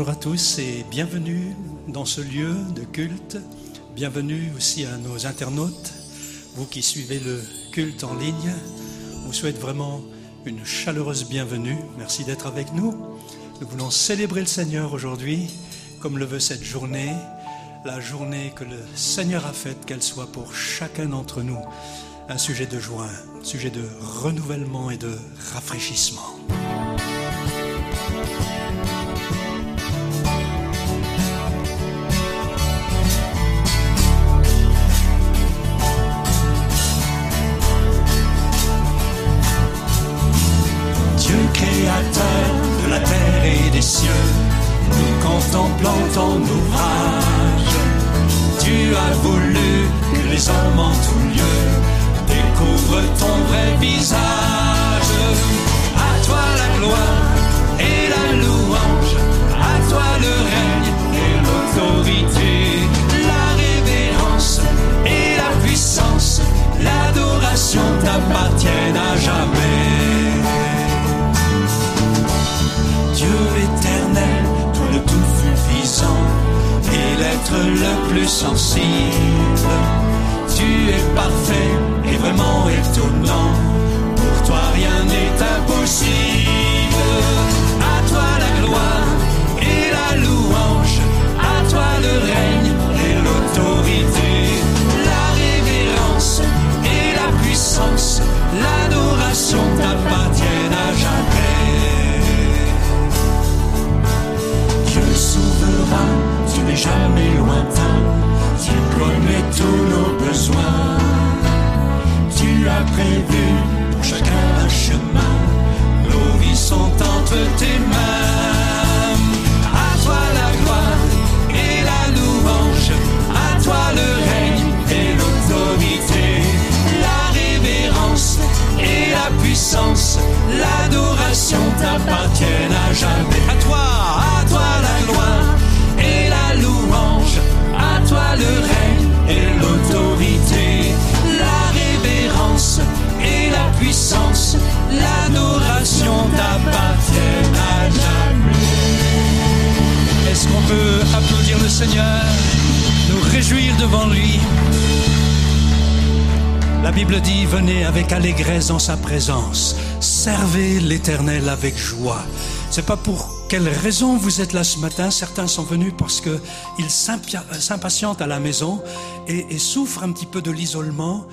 bonjour à tous et bienvenue dans ce lieu de culte. Bienvenue aussi à nos internautes, vous qui suivez le culte en ligne. On vous souhaite vraiment une chaleureuse bienvenue. Merci d'être avec nous. Nous voulons célébrer le Seigneur aujourd'hui, comme le veut cette journée, la journée que le Seigneur a faite, qu'elle soit pour chacun d'entre nous un sujet de joie, un sujet de renouvellement et de rafraîchissement. Seigneur, nous réjouir devant lui la Bible dit, venez avec allégresse dans sa présence, servez l'Éternel avec joie. C'est pas pour quelle raison vous êtes là ce matin. Certains sont venus parce que ils s'impia- s'impatientent à la maison et, et souffrent un petit peu de l'isolement.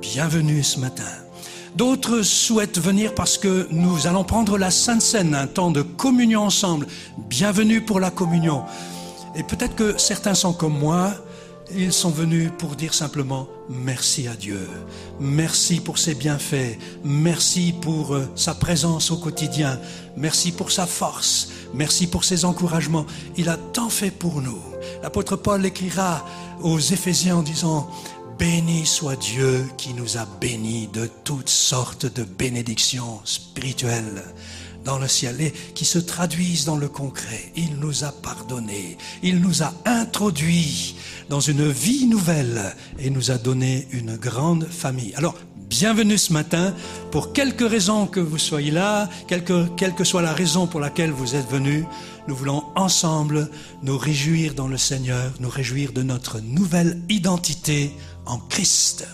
Bienvenue ce matin. D'autres souhaitent venir parce que nous allons prendre la Sainte Seine, un temps de communion ensemble. Bienvenue pour la communion. Et peut-être que certains sont comme moi, ils sont venus pour dire simplement merci à Dieu. Merci pour ses bienfaits. Merci pour euh, sa présence au quotidien. Merci pour sa force. Merci pour ses encouragements. Il a tant fait pour nous. L'apôtre Paul écrira aux Éphésiens en disant Béni soit Dieu qui nous a bénis de toutes sortes de bénédictions spirituelles dans le ciel et qui se traduisent dans le concret. Il nous a pardonné, il nous a introduits dans une vie nouvelle et nous a donné une grande famille. Alors, bienvenue ce matin. Pour quelque raison que vous soyez là, quelle que, quelle que soit la raison pour laquelle vous êtes venus, nous voulons ensemble nous réjouir dans le Seigneur, nous réjouir de notre nouvelle identité en Christ.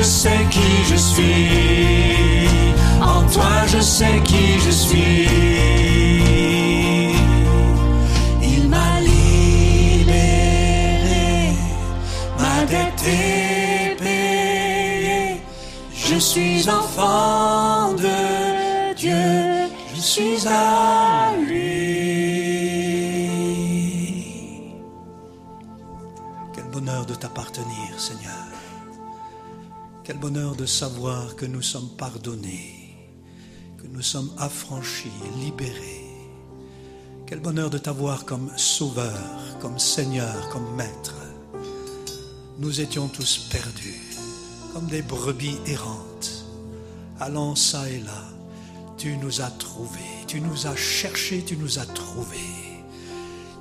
Je sais qui je suis. Bonheur de savoir que nous sommes pardonnés, que nous sommes affranchis, libérés. Quel bonheur de t'avoir comme sauveur, comme Seigneur, comme Maître. Nous étions tous perdus, comme des brebis errantes, allant ça et là. Tu nous as trouvés, tu nous as cherchés, tu nous as trouvés.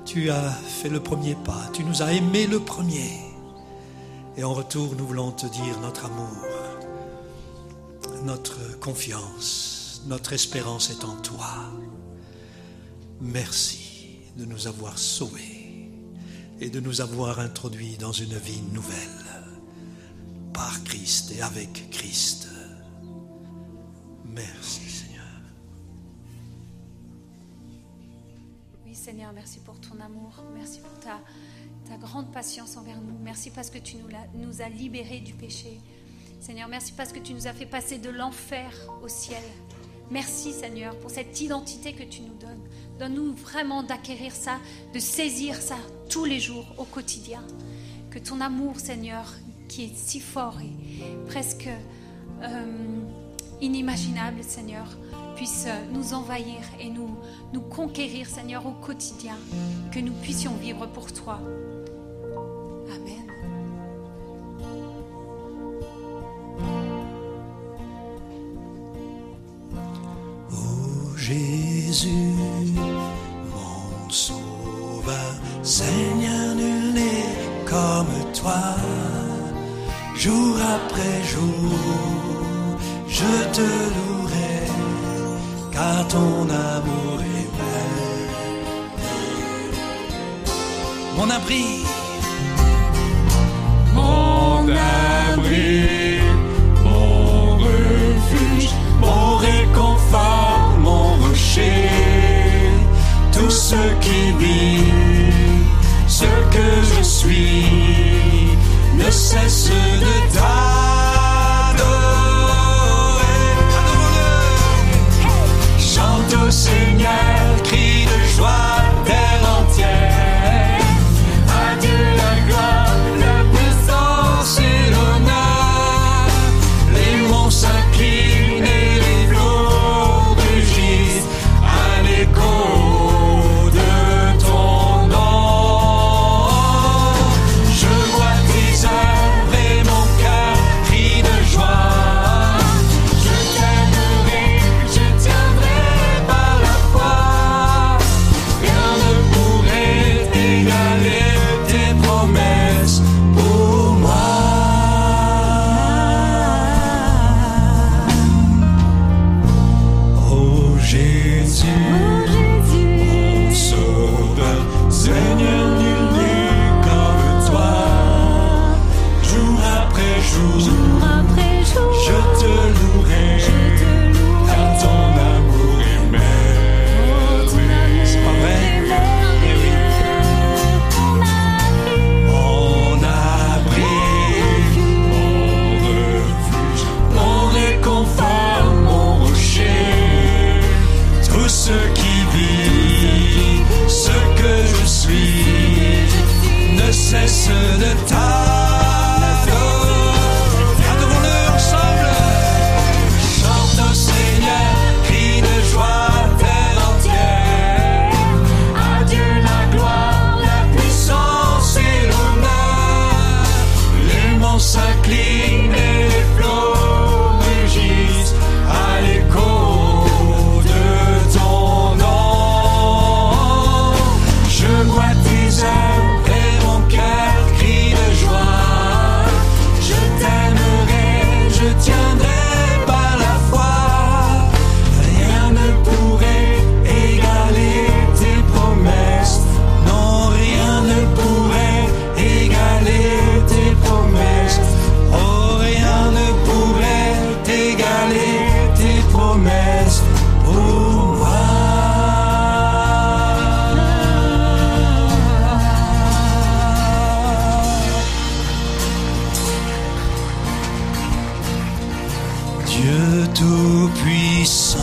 Tu as fait le premier pas, tu nous as aimés le premier. Et en retour, nous voulons te dire notre amour, notre confiance, notre espérance est en toi. Merci de nous avoir sauvés et de nous avoir introduits dans une vie nouvelle par Christ et avec Christ. Merci Seigneur. Oui, Seigneur, merci pour ton amour. Merci pour ta, ta grande patience envers nous. Merci parce que tu nous, as libérés du péché. Seigneur, merci parce que tu nous as fait passer de l'enfer au ciel. Merci, Seigneur, pour cette identité que tu nous donnes. Donne-nous vraiment d'acquérir ça, de saisir ça tous les jours, au quotidien. Que ton amour, Seigneur, qui est si fort et presque euh, inimaginable, Seigneur, puisse euh, nous envahir et nous conquérir, Seigneur, au quotidien. Que nous puissions vivre pour toi. Amen. Ô Jésus, mon sauveur, Seigneur, nul n'est comme toi. Jour après jour, je te louerai, car ton amour est vrai. Mon abri, abri, mon refuge, mon réconfort, mon rocher, tout ce qui vit, ce que je suis, ne cesse de t'adorer. Dieu Tout-Puissant,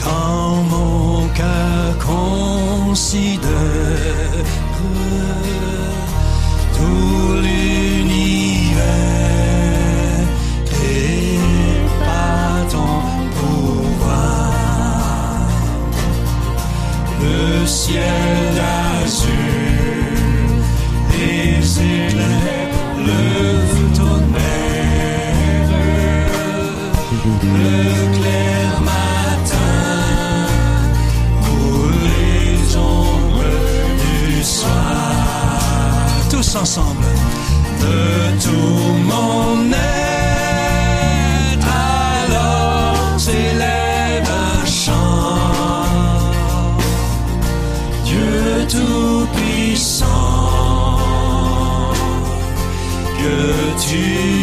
quand mon cœur considère tout l'univers créé par ton pouvoir, le ciel d'azur. Le clair matin, pour les ombres du soir, tous ensemble de tout mon être. Alors, élève un chant, Dieu tout puissant, Dieu tu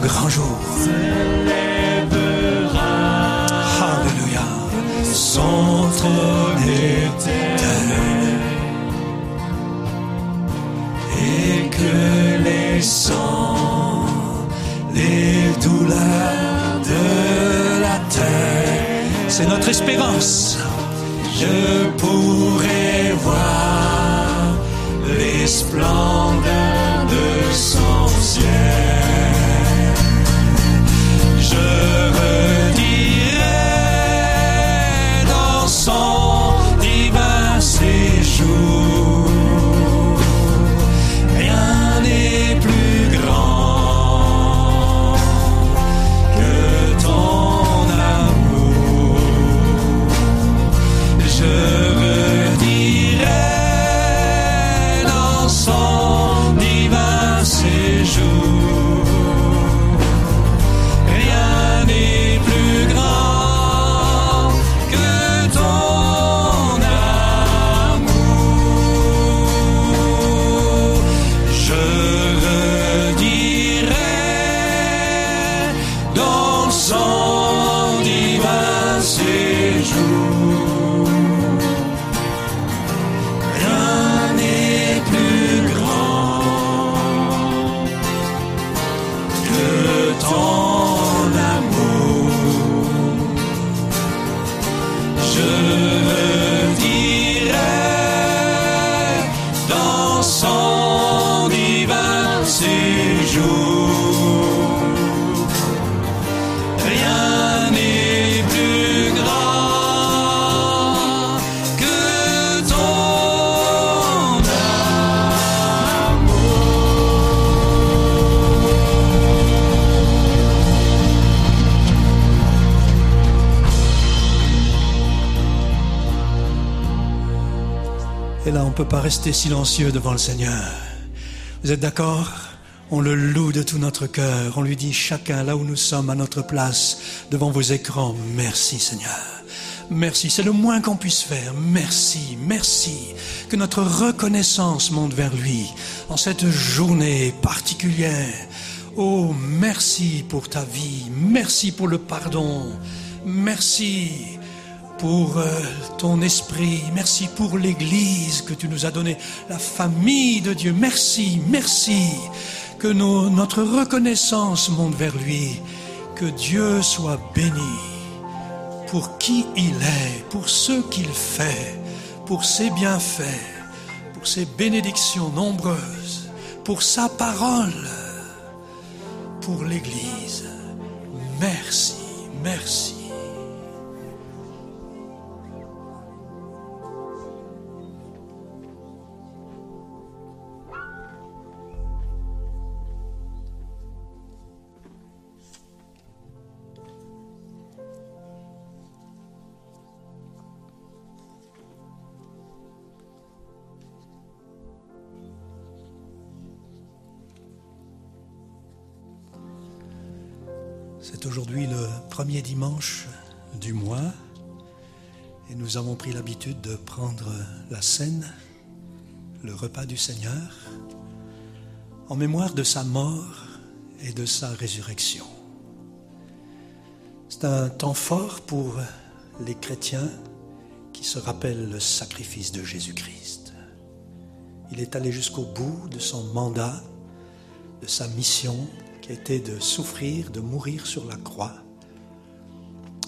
个杭州 rester silencieux devant le Seigneur. Vous êtes d'accord? On le loue de tout notre cœur. On lui dit chacun là où nous sommes à notre place devant vos écrans. Merci Seigneur. Merci, c'est le moins qu'on puisse faire. Merci, merci. Que notre reconnaissance monte vers lui en cette journée particulière. Oh, merci pour ta vie. Merci pour le pardon. Merci pour euh, ton esprit, merci pour l'Église que tu nous as donnée, la famille de Dieu. Merci, merci. Que notre reconnaissance monte vers lui. Que Dieu soit béni pour qui il est, pour ce qu'il fait, pour ses bienfaits, pour ses bénédictions nombreuses, pour sa parole, pour l'Église. Merci, merci. Premier dimanche du mois et nous avons pris l'habitude de prendre la scène, le repas du Seigneur, en mémoire de sa mort et de sa résurrection. C'est un temps fort pour les chrétiens qui se rappellent le sacrifice de Jésus-Christ. Il est allé jusqu'au bout de son mandat, de sa mission était de souffrir, de mourir sur la croix,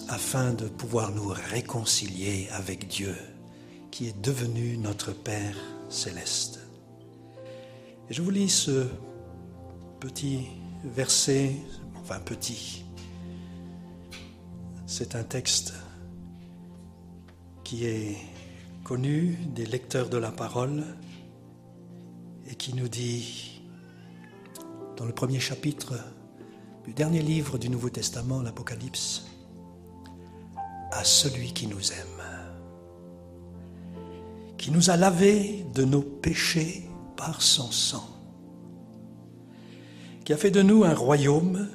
afin de pouvoir nous réconcilier avec Dieu, qui est devenu notre Père céleste. Et je vous lis ce petit verset, enfin petit. C'est un texte qui est connu des lecteurs de la parole et qui nous dit dans le premier chapitre du dernier livre du Nouveau Testament, l'Apocalypse, à celui qui nous aime, qui nous a lavés de nos péchés par son sang, qui a fait de nous un royaume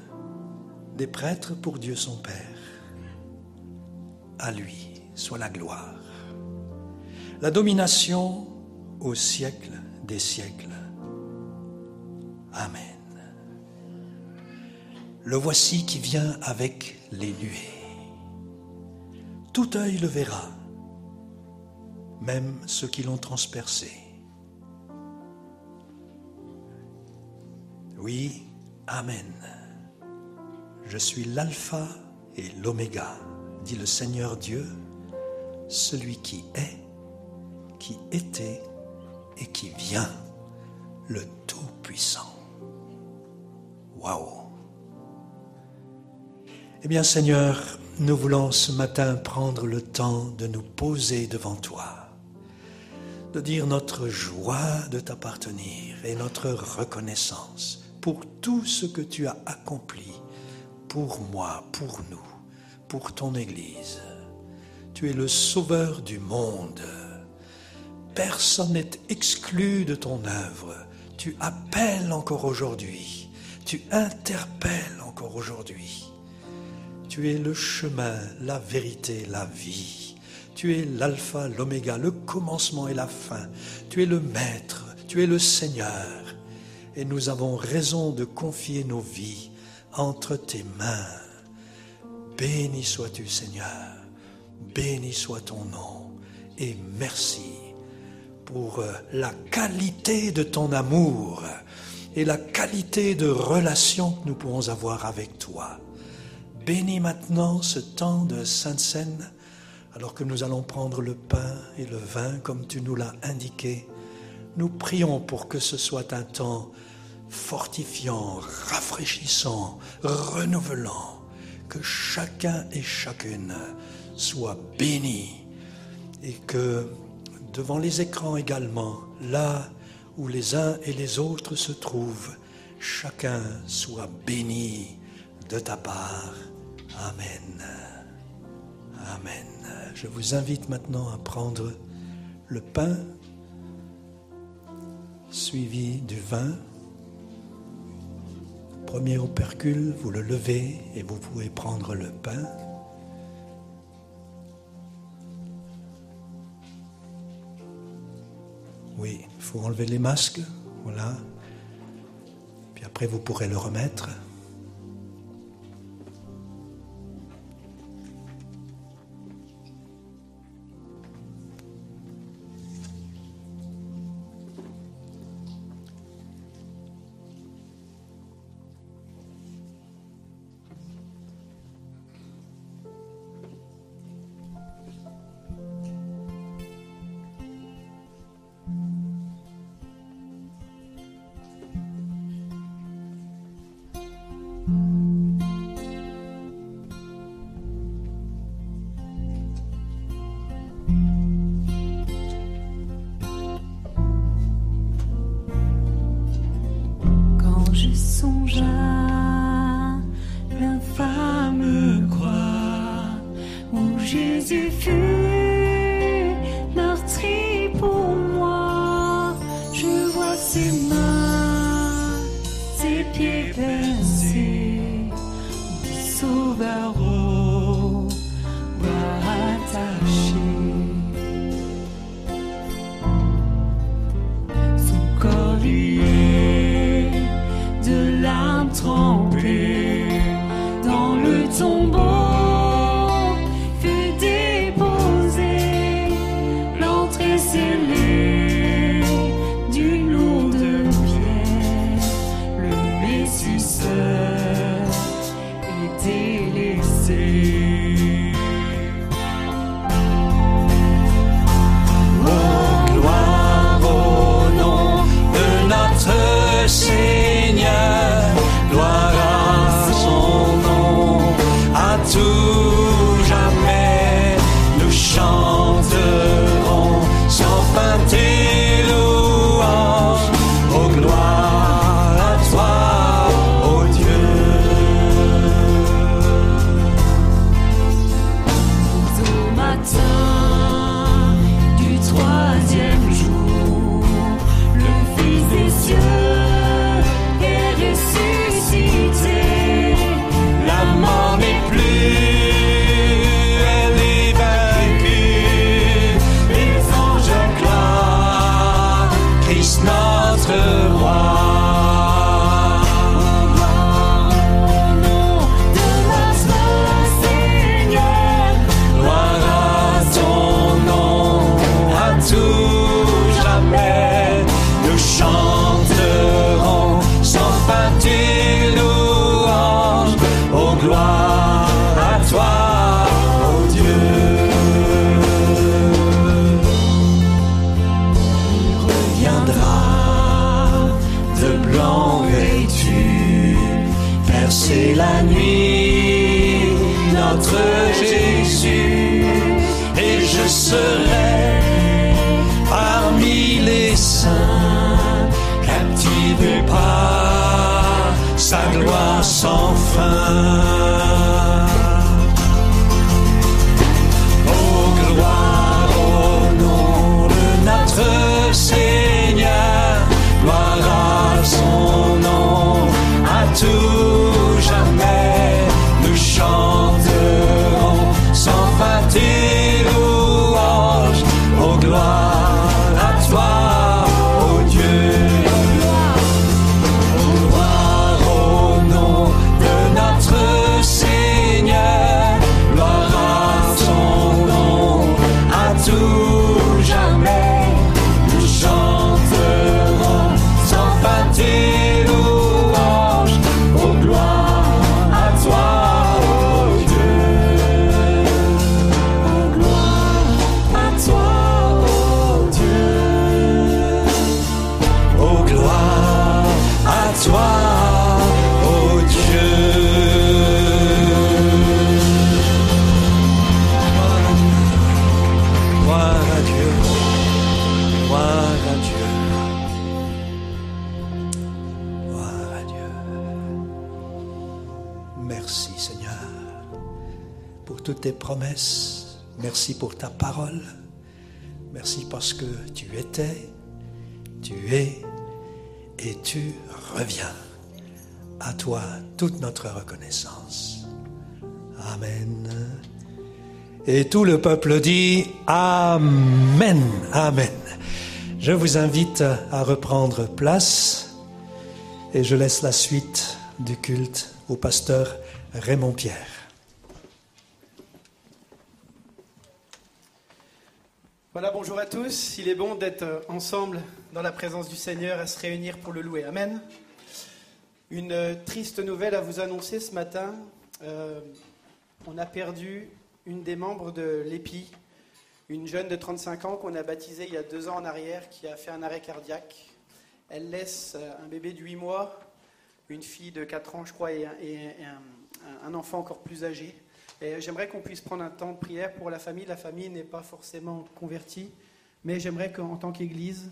des prêtres pour Dieu son Père. À lui soit la gloire, la domination au siècle des siècles. Amen. Le voici qui vient avec les nuées. Tout œil le verra, même ceux qui l'ont transpercé. Oui, Amen. Je suis l'alpha et l'oméga, dit le Seigneur Dieu, celui qui est, qui était et qui vient, le Tout-Puissant. Waouh! Eh bien Seigneur, nous voulons ce matin prendre le temps de nous poser devant toi, de dire notre joie de t'appartenir et notre reconnaissance pour tout ce que tu as accompli pour moi, pour nous, pour ton Église. Tu es le sauveur du monde. Personne n'est exclu de ton œuvre. Tu appelles encore aujourd'hui. Tu interpelles encore aujourd'hui. Tu es le chemin, la vérité, la vie. Tu es l'alpha, l'oméga, le commencement et la fin. Tu es le maître, tu es le Seigneur. Et nous avons raison de confier nos vies entre tes mains. Béni sois-tu Seigneur, béni soit ton nom, et merci pour euh, la qualité de ton amour et la qualité de relation que nous pouvons avoir avec toi. Bénis maintenant ce temps de Sainte Seine, alors que nous allons prendre le pain et le vin comme tu nous l'as indiqué. Nous prions pour que ce soit un temps fortifiant, rafraîchissant, renouvelant, que chacun et chacune soit béni et que devant les écrans également, là où les uns et les autres se trouvent, chacun soit béni de ta part. Amen. Amen. Je vous invite maintenant à prendre le pain suivi du vin. Premier opercule, vous le levez et vous pouvez prendre le pain. Oui, il faut enlever les masques, voilà. Puis après, vous pourrez le remettre. Que tu étais, tu es et tu reviens. À toi toute notre reconnaissance. Amen. Et tout le peuple dit Amen. Amen. Je vous invite à reprendre place et je laisse la suite du culte au pasteur Raymond Pierre. Voilà, bonjour à tous. Il est bon d'être ensemble dans la présence du Seigneur, à se réunir pour le louer. Amen. Une triste nouvelle à vous annoncer ce matin. Euh, on a perdu une des membres de l'EPI, une jeune de 35 ans qu'on a baptisée il y a deux ans en arrière, qui a fait un arrêt cardiaque. Elle laisse un bébé de 8 mois, une fille de 4 ans, je crois, et, un, enfant encore plus âgé. Et j'aimerais qu'on puisse prendre un temps de prière pour la famille. La famille n'est pas forcément convertie, mais j'aimerais qu'en tant qu'Église,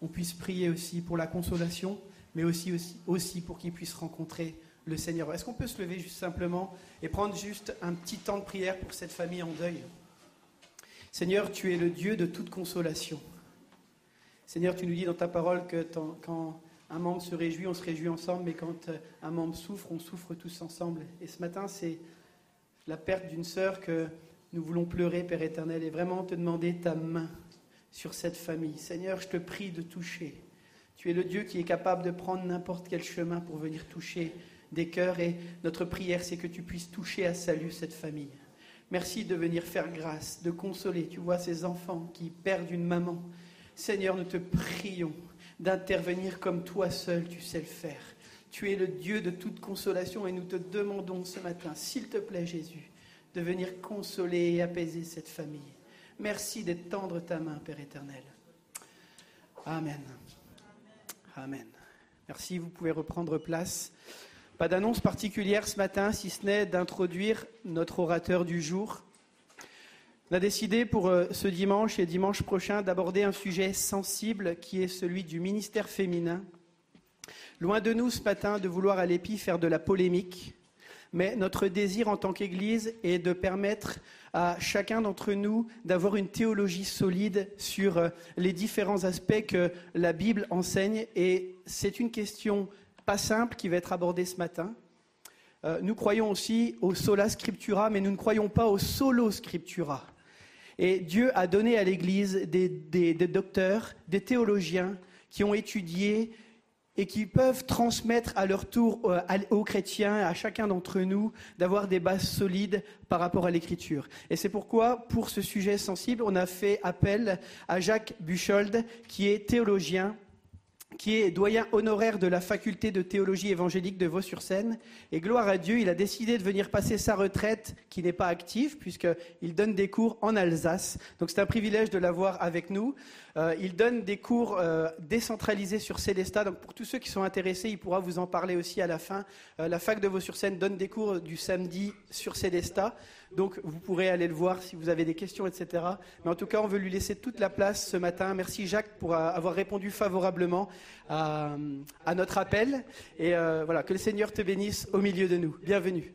on puisse prier aussi pour la consolation, mais aussi, aussi, aussi pour qu'ils puissent rencontrer le Seigneur. Est-ce qu'on peut se lever juste simplement et prendre juste un petit temps de prière pour cette famille en deuil? Seigneur, tu es le Dieu de toute consolation. Seigneur, tu nous dis dans ta parole que quand un membre se réjouit, on se réjouit ensemble, mais quand un membre souffre, on souffre tous ensemble. Et ce matin, c'est la perte d'une sœur que nous voulons pleurer, Père éternel, et vraiment te demander ta main sur cette famille. Seigneur, je te prie de toucher. Tu es le Dieu qui est capable de prendre n'importe quel chemin pour venir toucher des cœurs, et notre prière, c'est que tu puisses toucher à salut cette famille. Merci de venir faire grâce, de consoler. Tu vois ces enfants qui perdent une maman. Seigneur, nous te prions d'intervenir comme toi seul tu sais le faire. Tu es le Dieu de toute consolation et nous te demandons ce matin, s'il te plaît Jésus, de venir consoler et apaiser cette famille. Merci d'étendre ta main, Père éternel. Amen. Amen. Merci, vous pouvez reprendre place. Pas d'annonce particulière ce matin, si ce n'est d'introduire notre orateur du jour. On a décidé pour euh, ce dimanche et dimanche prochain d'aborder un sujet sensible qui est celui du ministère féminin. Loin de nous ce matin de vouloir à l'épi faire de la polémique, mais notre désir en tant qu'Église est de permettre à chacun d'entre nous d'avoir une théologie solide sur euh, les différents aspects que la Bible enseigne. Et c'est une question pas simple qui va être abordé ce matin. Euh, nous croyons aussi au sola scriptura, mais nous ne croyons pas au solo scriptura. Et Dieu a donné à l'Église des, docteurs, des théologiens qui ont étudié et qui peuvent transmettre à leur tour euh, aux chrétiens, à chacun d'entre nous, d'avoir des bases solides par rapport à l'écriture. Et c'est pourquoi, pour ce sujet sensible, on a fait appel à Jacques Buchold, qui est théologien qui est doyen honoraire de la faculté de théologie évangélique de Vaux-sur-Seine. Et gloire à Dieu, il a décidé de venir passer sa retraite, qui n'est pas active, puisqu'il donne des cours en Alsace. Donc c'est un privilège de l'avoir avec nous. Euh, il donne des cours euh, décentralisés sur Célestat. Donc pour tous ceux qui sont intéressés, il pourra vous en parler aussi à la fin. Euh, la fac de Vaux-sur-Seine donne des cours du samedi sur Célestat. Donc vous pourrez aller le voir si vous avez des questions, etc. Mais en tout cas, on veut lui laisser toute la place ce matin. Merci Jacques pour avoir répondu favorablement à, notre appel. Et voilà, que le Seigneur te bénisse au milieu de nous. Bienvenue.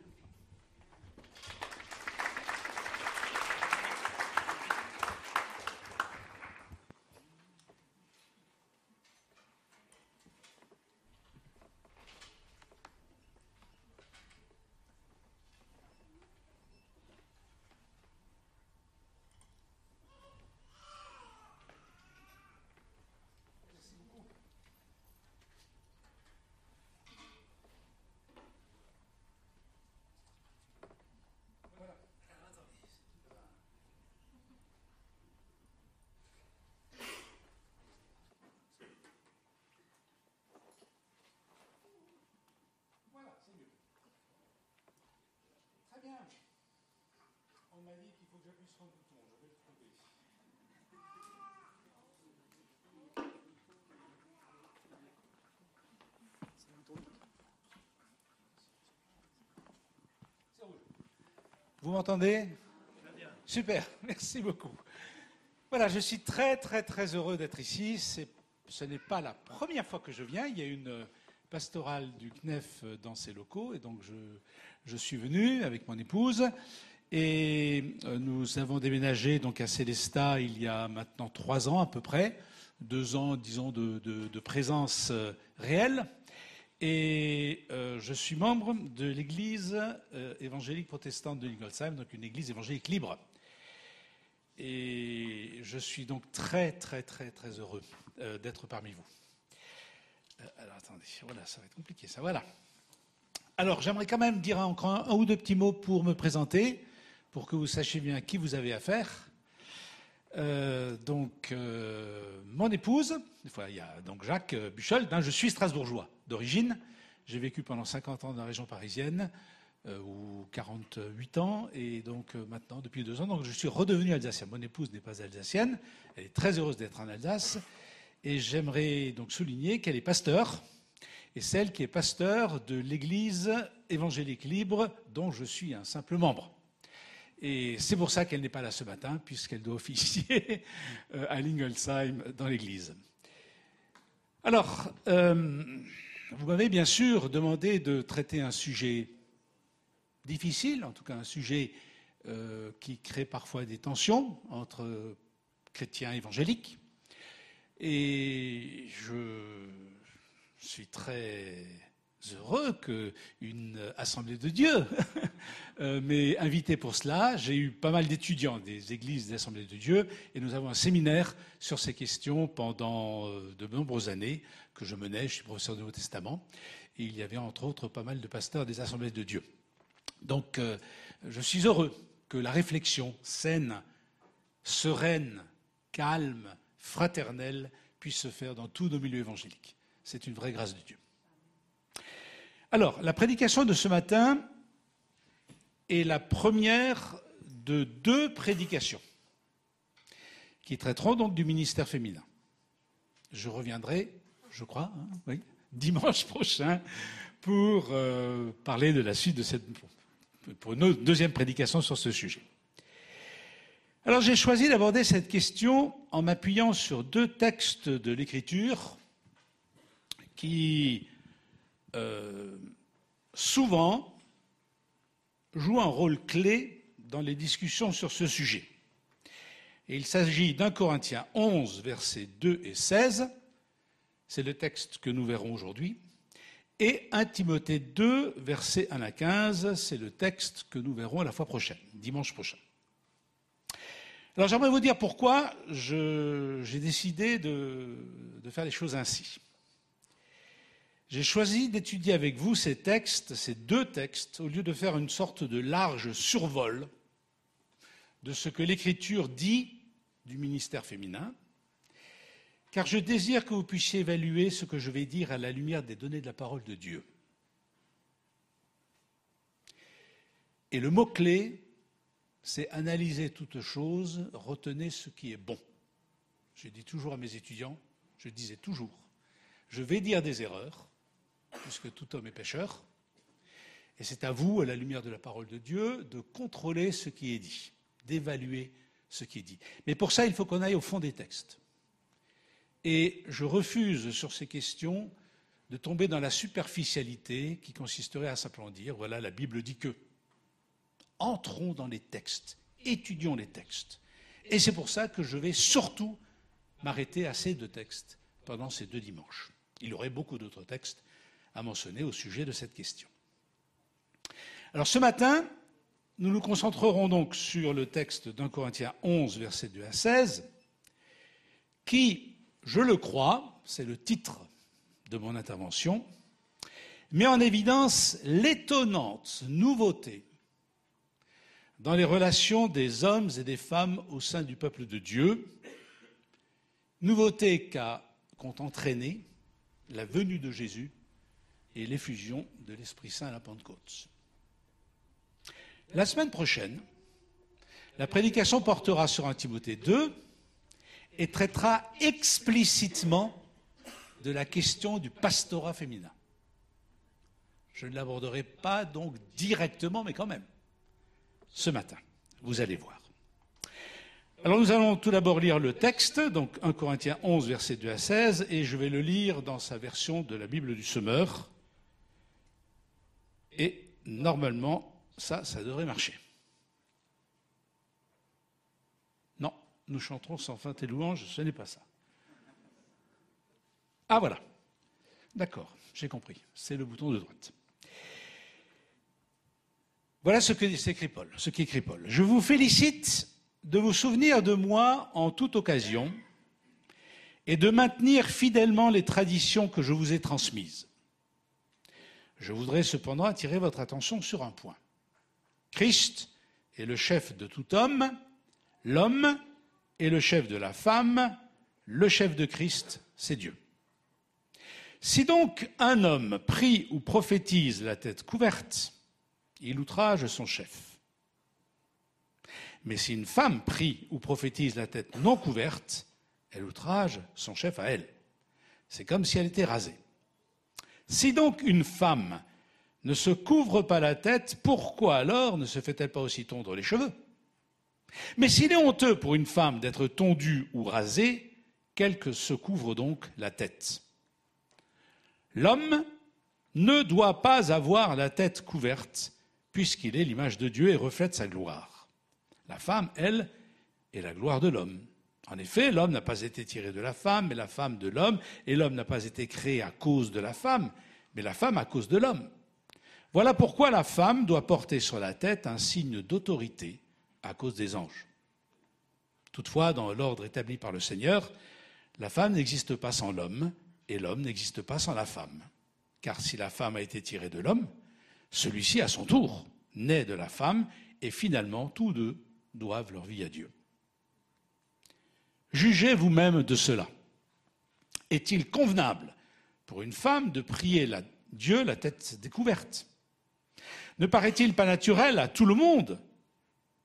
M'entendez? Super, merci beaucoup. Voilà, je suis très très très heureux d'être ici. Ce n'est pas la première fois que je viens. Il y a une pastoral du CNEF dans ses locaux. Et donc, je, suis venu avec mon épouse. Et euh, nous avons déménagé donc à Célestat il y a maintenant trois ans à peu près, deux ans, disons, de présence euh, réelle. Et euh, je suis membre de l'Église euh, évangélique protestante de Ingolsheim, donc une Église évangélique libre. Et je suis donc très, très, très, très heureux euh, d'être parmi vous. Alors attendez, voilà, ça va être compliqué, ça, voilà. Alors j'aimerais quand même dire encore un, un ou deux petits mots pour me présenter, pour que vous sachiez bien qui vous avez affaire. Euh, donc, euh, mon épouse, il y a donc Jacques euh, Buchel, hein, je suis strasbourgeois d'origine. J'ai vécu pendant 50 ans dans la région parisienne, ou 48 ans, et donc maintenant, depuis deux ans, donc je suis redevenu alsacien. Mon épouse n'est pas alsacienne, elle est très heureuse d'être en Alsace, et j'aimerais donc souligner qu'elle est pasteur, et celle qui est pasteur de l'Église évangélique libre, dont je suis un simple membre. Et c'est pour ça qu'elle n'est pas là ce matin, puisqu'elle doit officier euh, à Lingolsheim dans l'église. Alors, euh, vous m'avez bien sûr demandé de traiter un sujet difficile, en tout cas un sujet euh, qui crée parfois des tensions entre chrétiens évangéliques. Et je suis très heureux qu'une assemblée de Dieu euh, m'ait invité pour cela. J'ai eu pas mal d'étudiants des églises des assemblées de Dieu et nous avons un séminaire sur ces questions pendant euh, de nombreuses années que je menais. Je suis professeur du Nouveau Testament et il y avait entre autres pas mal de pasteurs des assemblées de Dieu. Donc euh, je suis heureux que la réflexion saine, sereine, calme, fraternelle puisse se faire dans tous nos milieux évangéliques. C'est une vraie grâce de Dieu. Alors, la prédication de ce matin est la première de deux prédications qui traiteront donc du ministère féminin. Je reviendrai, je crois, hein, dimanche prochain pour euh, parler de la suite de cette pour une deuxième prédication sur ce sujet. Alors j'ai choisi d'aborder cette question en m'appuyant sur deux textes de l'Écriture qui euh, souvent joue un rôle clé dans les discussions sur ce sujet. Et il s'agit d'un Corinthiens 11, versets 2 et 16, c'est le texte que nous verrons aujourd'hui, et 1 Timothée 2, versets 1 à 15, c'est le texte que nous verrons la fois prochaine, dimanche prochain. Alors j'aimerais vous dire pourquoi j'ai décidé de faire les choses ainsi. J'ai choisi d'étudier avec vous ces textes, ces deux textes, au lieu de faire une sorte de large survol de ce que l'Écriture dit du ministère féminin, car je désire que vous puissiez évaluer ce que je vais dire à la lumière des données de la parole de Dieu. Et le mot-clé, c'est analyser toute chose, retenez ce qui est bon. Je dis toujours à mes étudiants, je disais toujours, je vais dire des erreurs, puisque tout homme est pécheur. Et c'est à vous, à la lumière de la parole de Dieu, de contrôler ce qui est dit, d'évaluer ce qui est dit. Mais pour ça, il faut qu'on aille au fond des textes. Et je refuse sur ces questions de tomber dans la superficialité qui consisterait à simplement dire, voilà, la Bible dit que. Entrons dans les textes, étudions les textes. Et c'est pour ça que je vais surtout m'arrêter à ces deux textes pendant ces deux dimanches. Il y aurait beaucoup d'autres textes à mentionner au sujet de cette question. Alors ce matin, nous nous concentrerons donc sur le texte d'un Corinthiens 11, versets 2 à 16, qui, je le crois, c'est le titre de mon intervention, met en évidence l'étonnante nouveauté dans les relations des hommes et des femmes au sein du peuple de Dieu, nouveauté qu'ont entraîné la venue de Jésus et l'effusion de l'Esprit Saint à la Pentecôte. La semaine prochaine, la prédication portera sur un Timothée 2 et traitera explicitement de la question du pastorat féminin. Je ne l'aborderai pas donc directement, mais quand même, ce matin. Vous allez voir. Alors nous allons tout d'abord lire le texte, donc 1 Corinthiens 11, versets 2 à 16, et je vais le lire dans sa version de la Bible du Semeur. Et normalement, ça, ça devrait marcher. Non, nous chanterons sans fin tes louanges, ce n'est pas ça. Ah voilà. D'accord, j'ai compris. C'est le bouton de droite. Voilà ce que écrit Paul, ce qu'écrit Paul. Je vous félicite de vous souvenir de moi en toute occasion et de maintenir fidèlement les traditions que je vous ai transmises. Je voudrais cependant attirer votre attention sur un point. Christ est le chef de tout homme, l'homme est le chef de la femme, le chef de Christ, c'est Dieu. Si donc un homme prie ou prophétise la tête couverte, il outrage son chef. Mais si une femme prie ou prophétise la tête non couverte, elle outrage son chef à elle. C'est comme si elle était rasée. Si donc une femme ne se couvre pas la tête, pourquoi alors ne se fait-elle pas aussi tondre les cheveux? Mais s'il est honteux pour une femme d'être tondue ou rasée, qu'elle se couvre donc la tête L'homme ne doit pas avoir la tête couverte, puisqu'il est l'image de Dieu et reflète sa gloire. La femme, elle, est la gloire de l'homme. En effet, l'homme n'a pas été tiré de la femme, mais la femme de l'homme, et l'homme n'a pas été créé à cause de la femme, mais la femme à cause de l'homme. Voilà pourquoi la femme doit porter sur la tête un signe d'autorité à cause des anges. Toutefois, dans l'ordre établi par le Seigneur, la femme n'existe pas sans l'homme, et l'homme n'existe pas sans la femme. Car si la femme a été tirée de l'homme, celui-ci, à son tour, naît de la femme, et finalement, tous deux doivent leur vie à Dieu. Jugez vous-même de cela. Est-il convenable pour une femme de prier Dieu la tête découverte? Ne paraît-il pas naturel à tout le monde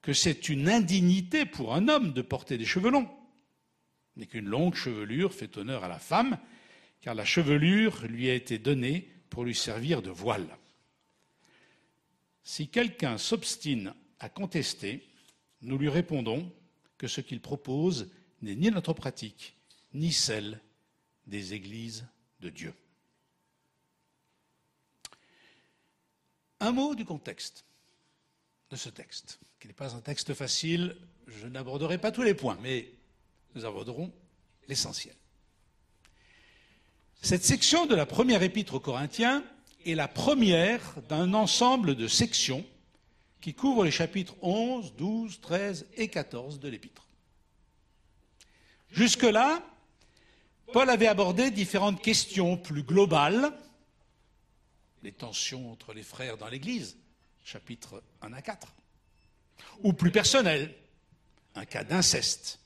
que c'est une indignité pour un homme de porter des cheveux longs, mais qu'une longue chevelure fait honneur à la femme car la chevelure lui a été donnée pour lui servir de voile. Si quelqu'un s'obstine à contester, nous lui répondons que ce qu'il propose n'est ni notre pratique, ni celle des églises de Dieu. Un mot du contexte de ce texte, qui n'est pas un texte facile. Je n'aborderai pas tous les points, mais nous aborderons l'essentiel. Cette section de la première épître aux Corinthiens est la première d'un ensemble de sections qui couvrent les chapitres 11, 12, 13 et 14 de l'épître. Jusque-là, Paul avait abordé différentes questions plus globales, les tensions entre les frères dans l'Église, chapitres 1 à 4, ou plus personnelles, un cas d'inceste,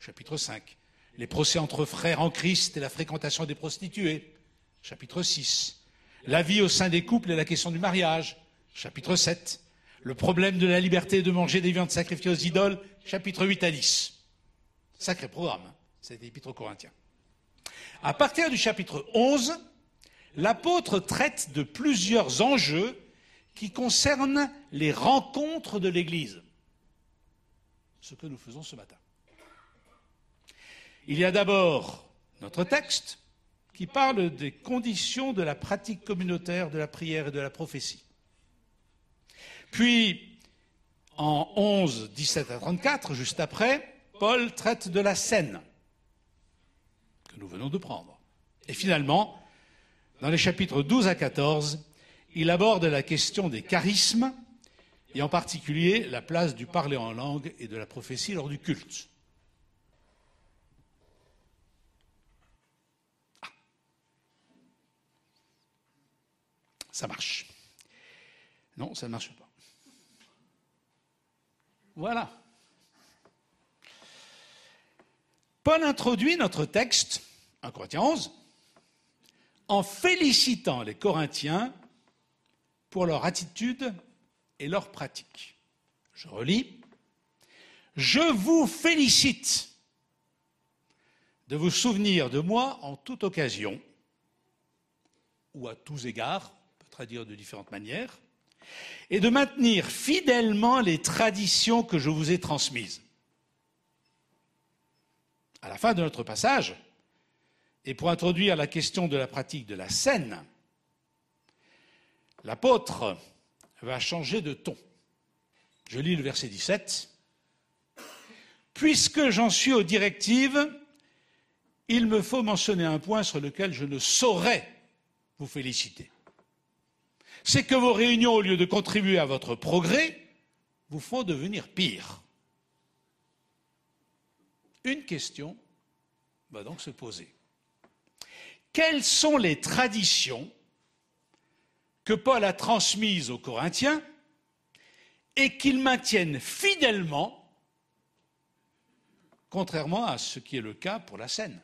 chapitre 5, les procès entre frères en Christ et la fréquentation des prostituées, chapitre 6. La vie au sein des couples et la question du mariage, chapitre 7. Le problème de la liberté de manger des viandes sacrifiées aux idoles, chapitre 8 à 10. Sacré programme, hein, c'est l'épître aux Corinthiens. À partir du chapitre 11, l'apôtre traite de plusieurs enjeux qui concernent les rencontres de l'Église. Ce que nous faisons ce matin. Il y a d'abord notre texte qui parle des conditions de la pratique communautaire de la prière et de la prophétie. Puis, en 11, 17 à 34, juste après, Paul traite de la scène que nous venons de prendre. Et finalement, dans les chapitres 12 à 14, il aborde la question des charismes et en particulier la place du parler en langue et de la prophétie lors du culte. Ça marche. Non, ça ne marche pas. Voilà. Paul introduit notre texte, 1 Corinthiens 11, en félicitant les Corinthiens pour leur attitude et leur pratique. Je relis. Je vous félicite de vous souvenir de moi en toute occasion ou à tous égards, traduire de différentes manières, et de maintenir fidèlement les traditions que je vous ai transmises. À la fin de notre passage, et pour introduire la question de la pratique de la scène, l'apôtre va changer de ton. Je lis le verset 17. Puisque j'en suis aux directives, il me faut mentionner un point sur lequel je ne saurais vous féliciter. C'est que vos réunions, au lieu de contribuer à votre progrès, vous font devenir pire. Une question va donc se poser. Quelles sont les traditions que Paul a transmises aux Corinthiens et qu'ils maintiennent fidèlement, contrairement à ce qui est le cas pour la scène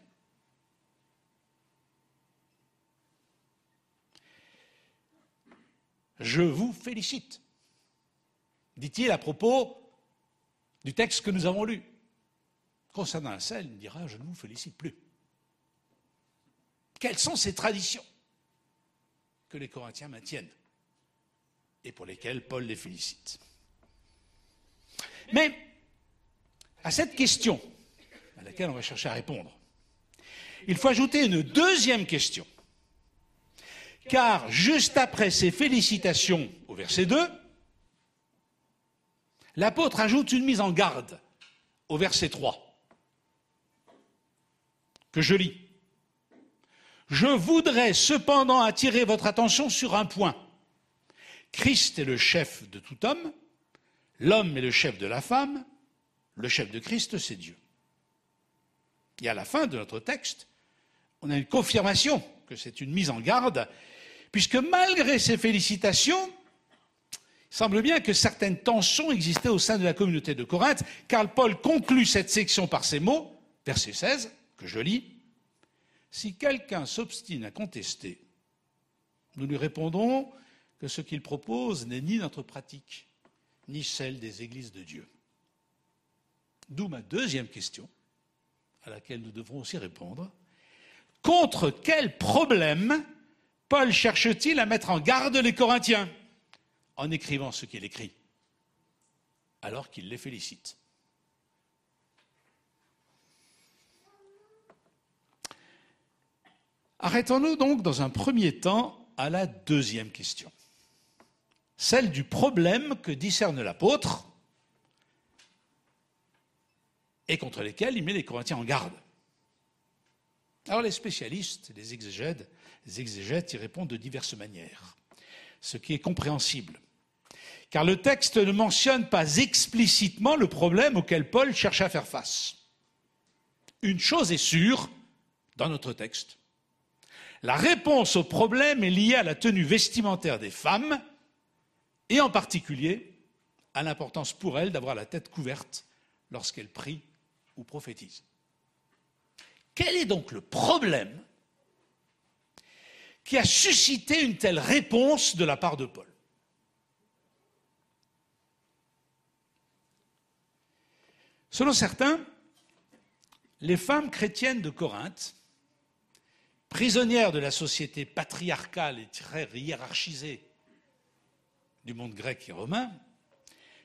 Je vous félicite, dit-il à propos du texte que nous avons lu. Concernant la scène, il dira Je ne vous félicite plus. Quelles sont ces traditions que les Corinthiens maintiennent et pour lesquelles Paul les félicite? Mais à cette question, à laquelle on va chercher à répondre, il faut ajouter une deuxième question. Car juste après ces félicitations au verset 2, l'apôtre ajoute une mise en garde au verset 3, que je lis. Je voudrais cependant attirer votre attention sur un point. Christ est le chef de tout homme, l'homme est le chef de la femme, le chef de Christ, c'est Dieu. Et à la fin de notre texte, on a une confirmation que c'est une mise en garde puisque malgré ces félicitations, il semble bien que certaines tensions existaient au sein de la communauté de Corinthe, car Paul conclut cette section par ces mots, verset 16, que je lis. Si quelqu'un s'obstine à contester, nous lui répondrons que ce qu'il propose n'est ni notre pratique, ni celle des églises de Dieu. D'où ma deuxième question, à laquelle nous devrons aussi répondre. Contre quel problème Paul cherche-t-il à mettre en garde les Corinthiens en écrivant ce qu'il écrit, alors qu'il les félicite? Arrêtons-nous donc dans un premier temps à la deuxième question, celle du problème que discerne l'apôtre et contre lesquels il met les Corinthiens en garde. Alors les spécialistes, les exégètes, les exégètes y répondent de diverses manières, ce qui est compréhensible. Car le texte ne mentionne pas explicitement le problème auquel Paul cherche à faire face. Une chose est sûre dans notre texte. La réponse au problème est liée à la tenue vestimentaire des femmes et en particulier à l'importance pour elles d'avoir la tête couverte lorsqu'elles prient ou prophétisent. Quel est donc le problème qui a suscité une telle réponse de la part de Paul? Selon certains, les femmes chrétiennes de Corinthe, prisonnières de la société patriarcale et très hiérarchisée du monde grec et romain,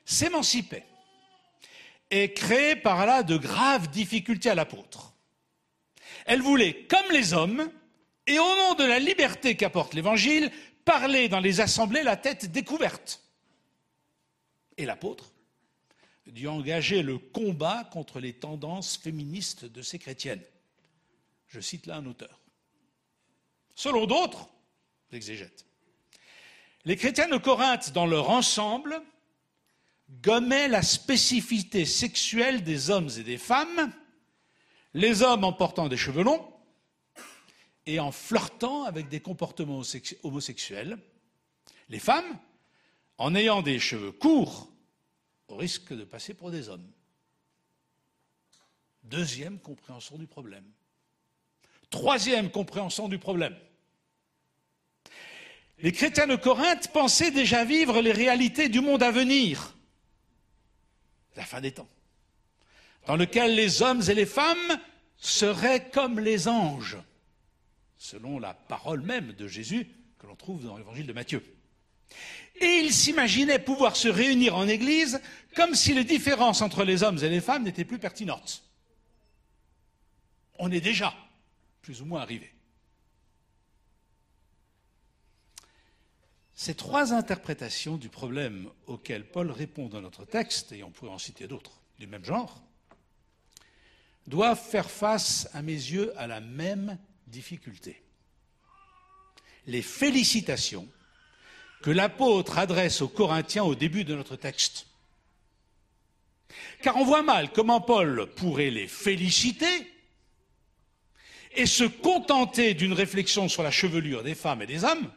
s'émancipaient et créaient par là de graves difficultés à l'apôtre. Elles voulaient, comme les hommes, et au nom de la liberté qu'apporte l'Évangile, parler dans les assemblées la tête découverte. Et l'apôtre dut engager le combat contre les tendances féministes de ces chrétiennes. Je cite là un auteur. Selon d'autres exégètes, les chrétiens de Corinthe, dans leur ensemble, gommaient la spécificité sexuelle des hommes et des femmes, les hommes en portant des cheveux longs, et en flirtant avec des comportements homosexuels, les femmes en ayant des cheveux courts au risque de passer pour des hommes. Deuxième compréhension du problème. Troisième compréhension du problème. Les chrétiens de Corinthe pensaient déjà vivre les réalités du monde à venir, la fin des temps, dans lequel les hommes et les femmes seraient comme les anges selon la parole même de Jésus que l'on trouve dans l'évangile de Matthieu. Et ils s'imaginaient pouvoir se réunir en Église comme si les différences entre les hommes et les femmes n'étaient plus pertinentes. On est déjà plus ou moins arrivé. Ces trois interprétations du problème auquel Paul répond dans notre texte, et on pourrait en citer d'autres du même genre, doivent faire face, à mes yeux, à la même difficulté. Les félicitations que l'apôtre adresse aux Corinthiens au début de notre texte. Car on voit mal comment Paul pourrait les féliciter et se contenter d'une réflexion sur la chevelure des femmes et des hommes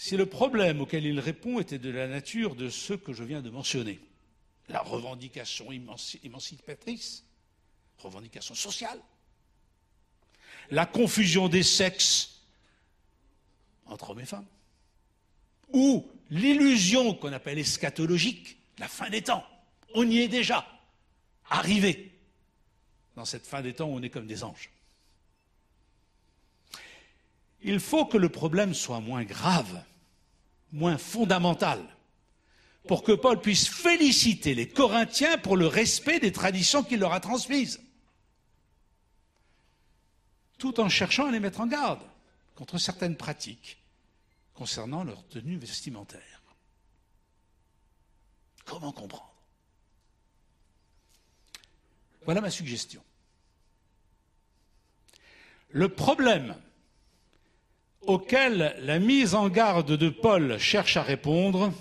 si le problème auquel il répond était de la nature de ce que je viens de mentionner, la revendication émancipatrice, revendication sociale, la confusion des sexes entre hommes et femmes, ou l'illusion qu'on appelle eschatologique, la fin des temps. On y est déjà, arrivé dans cette fin des temps on est comme des anges. Il faut que le problème soit moins grave moins fondamental pour que Paul puisse féliciter les Corinthiens pour le respect des traditions qu'il leur a transmises, tout en cherchant à les mettre en garde contre certaines pratiques concernant leur tenue vestimentaire. Comment comprendre? Voilà ma suggestion. Le problème auquel la mise en garde de Paul cherche à répondre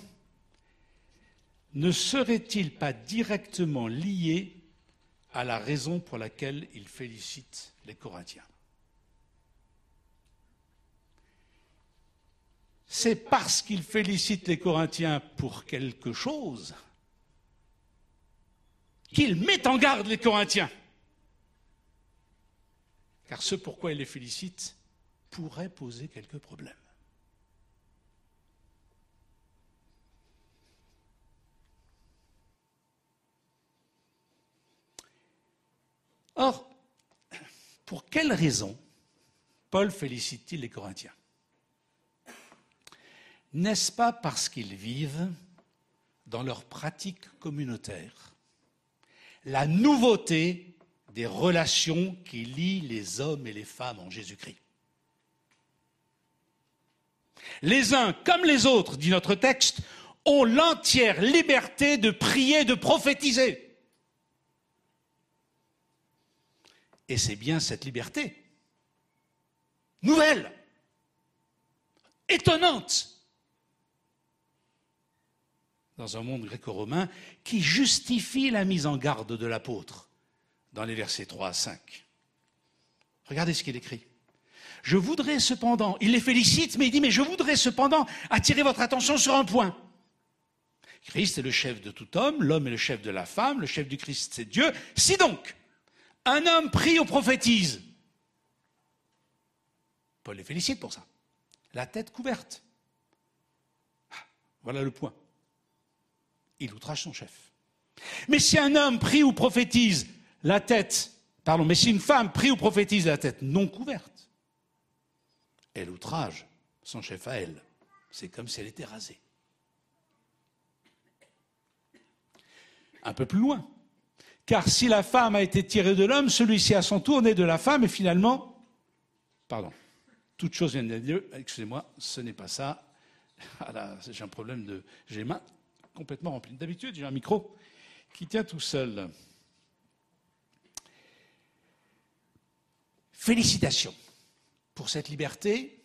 ne serait-il pas directement lié à la raison pour laquelle il félicite les Corinthiens? C'est parce qu'il félicite les Corinthiens pour quelque chose qu'il met en garde les Corinthiens. Car ce pourquoi il les félicite, pourrait poser quelques problèmes. Or, pour quelle raison Paul félicite-t-il les Corinthiens? N'est-ce pas parce qu'ils vivent dans leur pratique communautaire la nouveauté des relations qui lient les hommes et les femmes en Jésus-Christ? Les uns comme les autres, dit notre texte, ont l'entière liberté de prier, de prophétiser. Et c'est bien cette liberté, nouvelle, étonnante, dans un monde gréco-romain, qui justifie la mise en garde de l'apôtre dans les versets 3 à 5. Regardez ce qu'il écrit. Je voudrais cependant, il les félicite, mais il dit, mais je voudrais cependant attirer votre attention sur un point. Christ est le chef de tout homme, l'homme est le chef de la femme, le chef du Christ c'est Dieu. Si donc, un homme prie ou prophétise, Paul les félicite pour ça, la tête couverte. Ah, voilà le point. Il outrage son chef. Mais si un homme prie ou prophétise la tête, pardon, mais si une femme prie ou prophétise la tête non couverte, elle outrage son chef à elle. C'est comme si elle était rasée. Un peu plus loin. Car si la femme a été tirée de l'homme, celui-ci à son tour naît de la femme et finalement, pardon, toute chose vient de Dieu, excusez-moi, ce n'est pas ça. Ah j'ai un problème de. J'ai les mains complètement remplies. D'habitude, j'ai un micro qui tient tout seul. Félicitations pour cette liberté,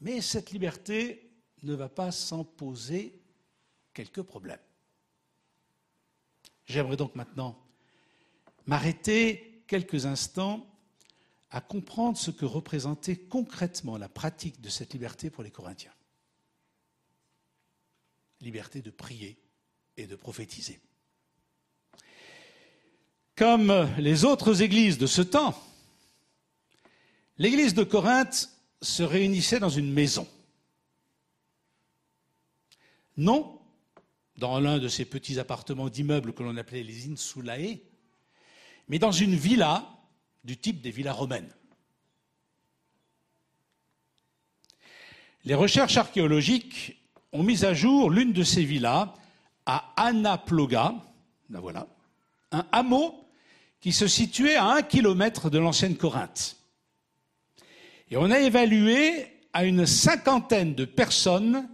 mais cette liberté ne va pas sans poser quelques problèmes. J'aimerais donc maintenant m'arrêter quelques instants à comprendre ce que représentait concrètement la pratique de cette liberté pour les Corinthiens. Liberté de prier et de prophétiser. Comme les autres églises de ce temps, L'église de Corinthe se réunissait dans une maison. Non dans l'un de ces petits appartements d'immeubles que l'on appelait les insulae, mais dans une villa du type des villas romaines. Les recherches archéologiques ont mis à jour l'une de ces villas à Anaploga, la voilà, un hameau qui se situait à un kilomètre de l'ancienne Corinthe. Et on a évalué à une cinquantaine de personnes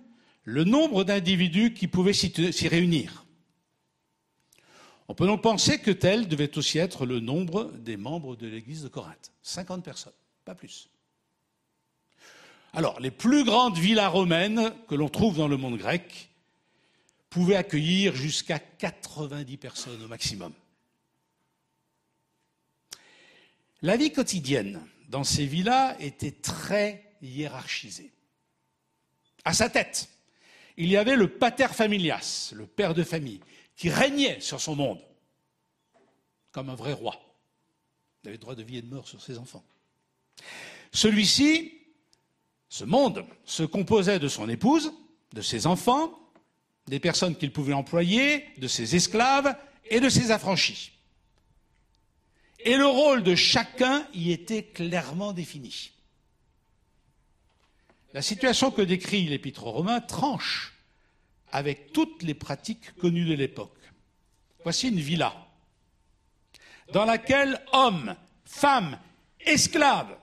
le nombre d'individus qui pouvaient s'y réunir. On peut donc penser que tel devait aussi être le nombre des membres de l'église de Corinthe. 50 personnes, pas plus. Alors, les plus grandes villas romaines que l'on trouve dans le monde grec pouvaient accueillir jusqu'à 90 personnes au maximum. La vie quotidienne dans ces villas était très hiérarchisée. À sa tête, il y avait le pater familias, le père de famille, qui régnait sur son monde, comme un vrai roi. Il avait droit de vie et de mort sur ses enfants. Celui-ci, ce monde, se composait de son épouse, de ses enfants, des personnes qu'il pouvait employer, de ses esclaves et de ses affranchis. Et le rôle de chacun y était clairement défini. La situation que décrit l'Épître aux Romains tranche avec toutes les pratiques connues de l'époque. Voici une villa dans laquelle hommes, femmes, esclaves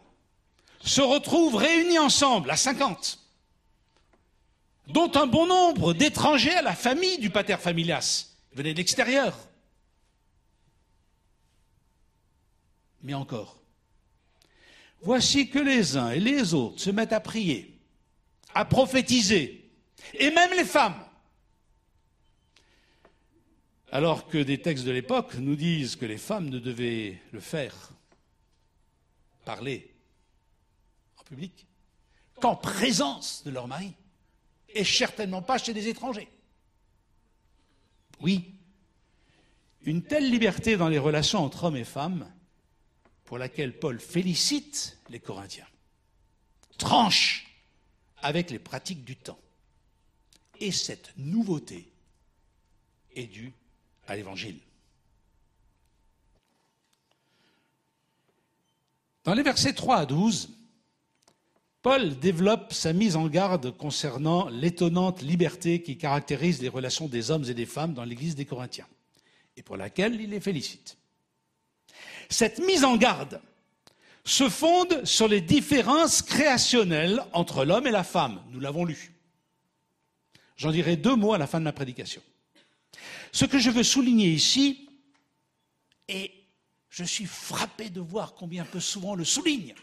se retrouvent réunis ensemble à 50, dont un bon nombre d'étrangers à la famille du pater familias venaient d'extérieur. Mais encore, voici que les uns et les autres se mettent à prier, à prophétiser, et même les femmes. Alors que des textes de l'époque nous disent que les femmes ne devaient le faire, parler en public, qu'en présence de leur mari, et certainement pas chez des étrangers. Oui, une telle liberté dans les relations entre hommes et femmes, pour laquelle Paul félicite les Corinthiens, tranche avec les pratiques du temps. Et cette nouveauté est due à l'Évangile. Dans les versets 3 à 12, Paul développe sa mise en garde concernant l'étonnante liberté qui caractérise les relations des hommes et des femmes dans l'Église des Corinthiens, et pour laquelle il les félicite. Cette mise en garde se fonde sur les différences créationnelles entre l'homme et la femme. Nous l'avons lu. J'en dirai deux mots à la fin de ma prédication. Ce que je veux souligner ici, et je suis frappé de voir combien peu souvent on le souligne,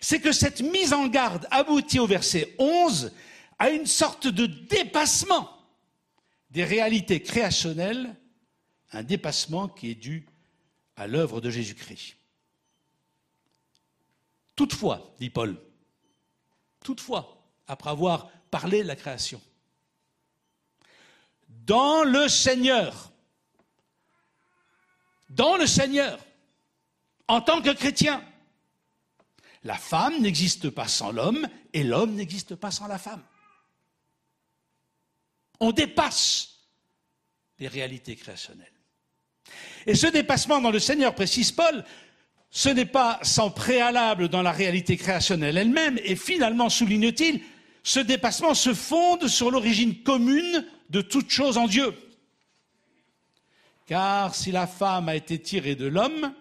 c'est que cette mise en garde aboutit au verset 11 à une sorte de dépassement des réalités créationnelles, un dépassement qui est dû à l'œuvre de Jésus-Christ. Toutefois, dit Paul, toutefois, après avoir parlé de la création, dans le Seigneur, dans le Seigneur, en tant que chrétien, la femme n'existe pas sans l'homme et l'homme n'existe pas sans la femme. On dépasse les réalités créationnelles. Et ce dépassement dans le Seigneur, précise Paul, ce n'est pas sans préalable dans la réalité créationnelle elle-même, et finalement, souligne-t-il, ce dépassement se fonde sur l'origine commune de toute chose en Dieu. Car si la femme a été tirée de l'homme,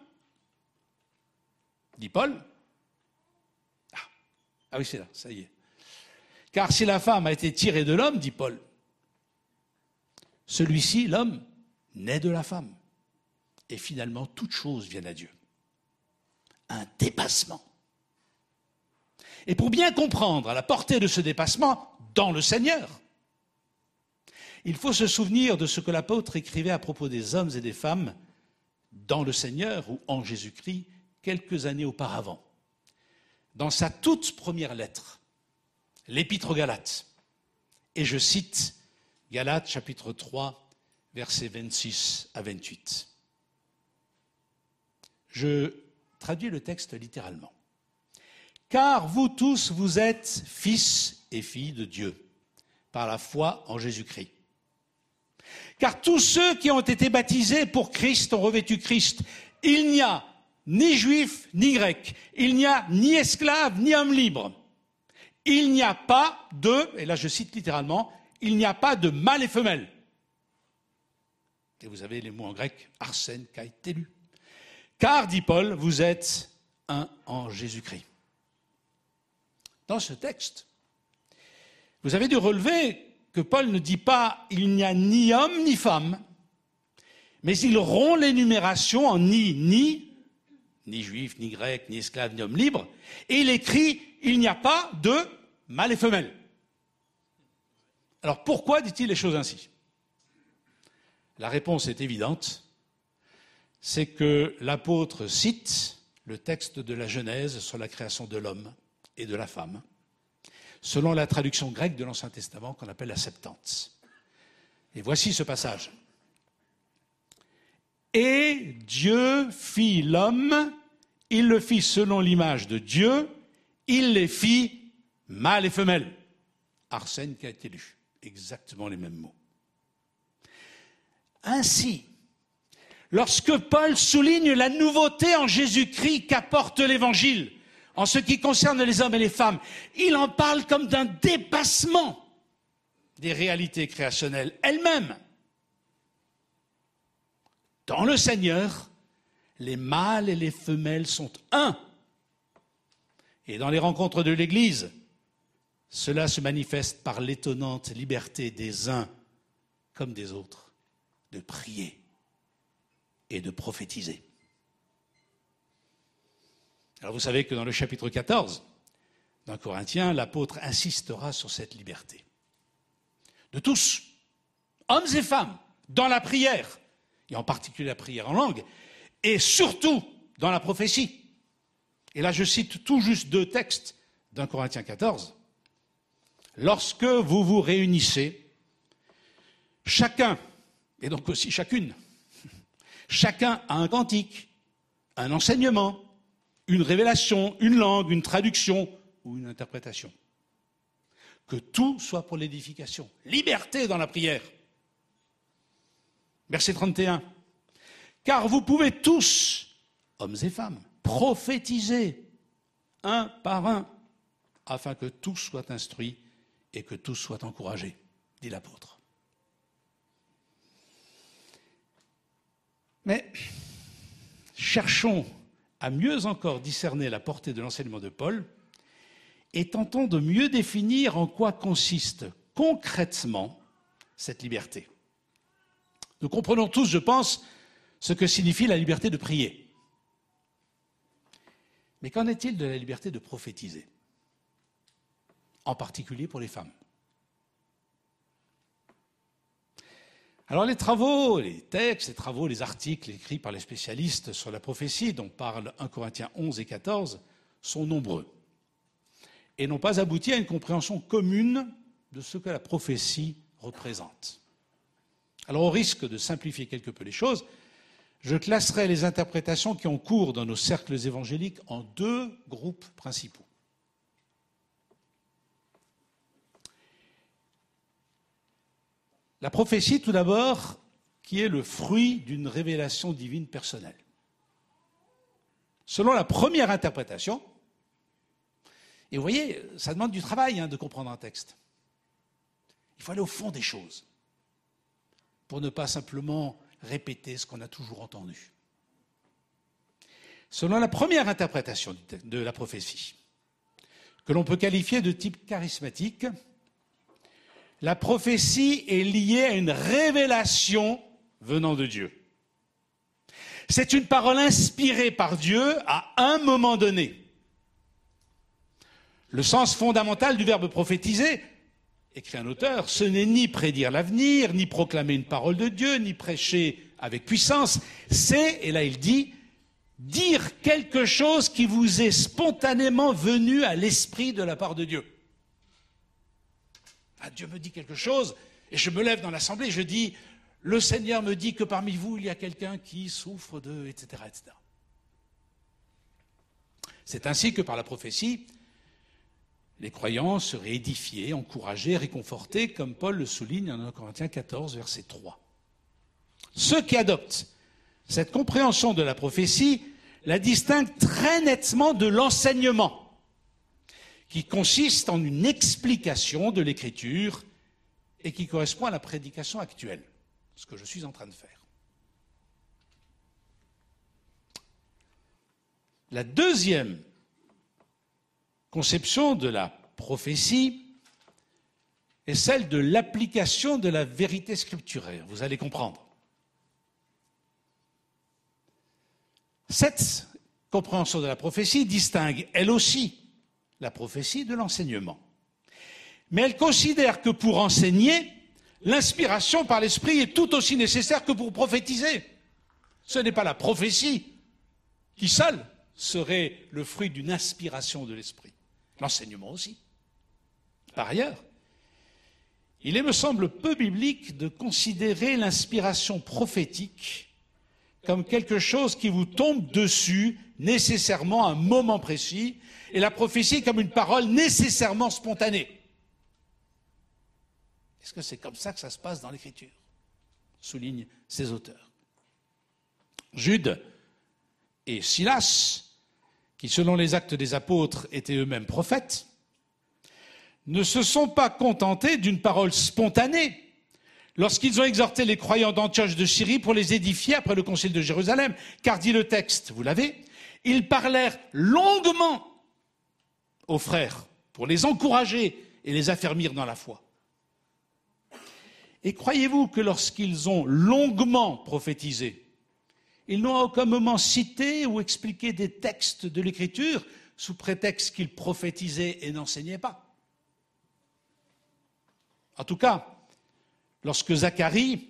dit Paul, ah, ah oui c'est là, ça y est. Car si la femme a été tirée de l'homme, dit Paul, celui-ci, l'homme, naît de la femme. Et finalement, toute chose vient à Dieu. Un dépassement. Et pour bien comprendre la portée de ce dépassement dans le Seigneur, il faut se souvenir de ce que l'apôtre écrivait à propos des hommes et des femmes dans le Seigneur ou en Jésus-Christ quelques années auparavant. Dans sa toute première lettre, l'Épître aux Galates, et je cite Galates chapitre 3, versets 26 à 28. Je traduis le texte littéralement. Car vous tous, vous êtes fils et filles de Dieu, par la foi en Jésus-Christ. Car tous ceux qui ont été baptisés pour Christ ont revêtu Christ. Il n'y a ni juif ni grec. Il n'y a ni esclave ni homme libre. Il n'y a pas de, et là je cite littéralement, il n'y a pas de mâle et femelle. Et vous avez les mots en grec, arsène, kai. Car, dit Paul, vous êtes un en Jésus-Christ. Dans ce texte, vous avez dû relever que Paul ne dit pas il n'y a ni homme ni femme, mais il rompt l'énumération en ni, ni, ni juif, ni grec, ni esclave, ni homme libre, et il écrit il n'y a pas de mâle et femelle. Alors pourquoi dit-il les choses ainsi? La réponse est évidente, c'est que l'apôtre cite le texte de la Genèse sur la création de l'homme et de la femme, selon la traduction grecque de l'Ancien Testament qu'on appelle la Septante. Et voici ce passage. Et Dieu fit l'homme, il le fit selon l'image de Dieu, il les fit mâle et femelle. Arsène qui a été lu. Exactement les mêmes mots. Ainsi, lorsque Paul souligne la nouveauté en Jésus-Christ qu'apporte l'Évangile en ce qui concerne les hommes et les femmes, il en parle comme d'un dépassement des réalités créationnelles elles-mêmes. Dans le Seigneur, les mâles et les femelles sont un. Et dans les rencontres de l'Église, cela se manifeste par l'étonnante liberté des uns comme des autres de prier et de prophétiser. Alors vous savez que dans le chapitre 14 d'un Corinthien, l'apôtre insistera sur cette liberté. De tous, hommes et femmes, dans la prière, et en particulier la prière en langue, et surtout dans la prophétie. Et là, je cite tout juste deux textes d'un Corinthiens 14. Lorsque vous vous réunissez, chacun, et donc aussi chacune, chacun a un cantique, un enseignement, une révélation, une langue, une traduction ou une interprétation. Que tout soit pour l'édification. Liberté dans la prière. Verset 31. Car vous pouvez tous, hommes et femmes, prophétiser un par un, afin que tous soient instruits et que tous soient encouragés, dit l'apôtre. Mais cherchons à mieux encore discerner la portée de l'enseignement de Paul et tentons de mieux définir en quoi consiste concrètement cette liberté. Nous comprenons tous, je pense, ce que signifie la liberté de prier. Mais qu'en est-il de la liberté de prophétiser? En particulier pour les femmes. Alors les travaux, les textes, les travaux, les articles écrits par les spécialistes sur la prophétie, dont parlent 1 Corinthiens 11 et 14, sont nombreux et n'ont pas abouti à une compréhension commune de ce que la prophétie représente. Alors au risque de simplifier quelque peu les choses, je classerai les interprétations qui ont cours dans nos cercles évangéliques en deux groupes principaux. La prophétie, tout d'abord, qui est le fruit d'une révélation divine personnelle. Selon la première interprétation, et vous voyez, ça demande du travail hein, de comprendre un texte. Il faut aller au fond des choses pour ne pas simplement répéter ce qu'on a toujours entendu. Selon la première interprétation de la prophétie, que l'on peut qualifier de type charismatique, la prophétie est liée à une révélation venant de Dieu. C'est une parole inspirée par Dieu à un moment donné. Le sens fondamental du verbe prophétiser écrit un auteur, ce n'est ni prédire l'avenir, ni proclamer une parole de Dieu, ni prêcher avec puissance, c'est, et là il dit, dire quelque chose qui vous est spontanément venu à l'esprit de la part de Dieu. Ah, Dieu me dit quelque chose, et je me lève dans l'assemblée, et je dis, le Seigneur me dit que parmi vous, il y a quelqu'un qui souffre de, etc., etc. C'est ainsi que par la prophétie, les croyants seraient édifiés, encouragés, réconfortés, comme Paul le souligne en 1 Corinthiens 14, verset 3. Ceux qui adoptent cette compréhension de la prophétie la distinguent très nettement de l'enseignement, qui consiste en une explication de l'écriture et qui correspond à la prédication actuelle, ce que je suis en train de faire. La deuxième conception de la prophétie est celle de l'application de la vérité scripturaire. Vous allez comprendre. Cette compréhension de la prophétie distingue, elle aussi, la prophétie de l'enseignement. Mais elle considère que pour enseigner, l'inspiration par l'esprit est tout aussi nécessaire que pour prophétiser. Ce n'est pas la prophétie qui seule serait le fruit d'une inspiration de l'esprit. L'enseignement aussi. Par ailleurs, il me semble peu biblique de considérer l'inspiration prophétique comme quelque chose qui vous tombe dessus nécessairement à un moment précis, et la prophétie comme une parole nécessairement spontanée. Est-ce que c'est comme ça que ça se passe dans l'Écriture? Soulignent ces auteurs. Jude et Silas, qui selon les actes des apôtres étaient eux-mêmes prophètes, ne se sont pas contentés d'une parole spontanée lorsqu'ils ont exhorté les croyants d'Antioche de Syrie pour les édifier après le concile de Jérusalem, car dit le texte, vous l'avez, ils parlèrent longuement aux frères pour les encourager et les affermir dans la foi. Et croyez-vous que lorsqu'ils ont longuement prophétisé, ils n'ont à aucun moment cité ou expliqué des textes de l'Écriture sous prétexte qu'ils prophétisaient et n'enseignaient pas? En tout cas, lorsque Zacharie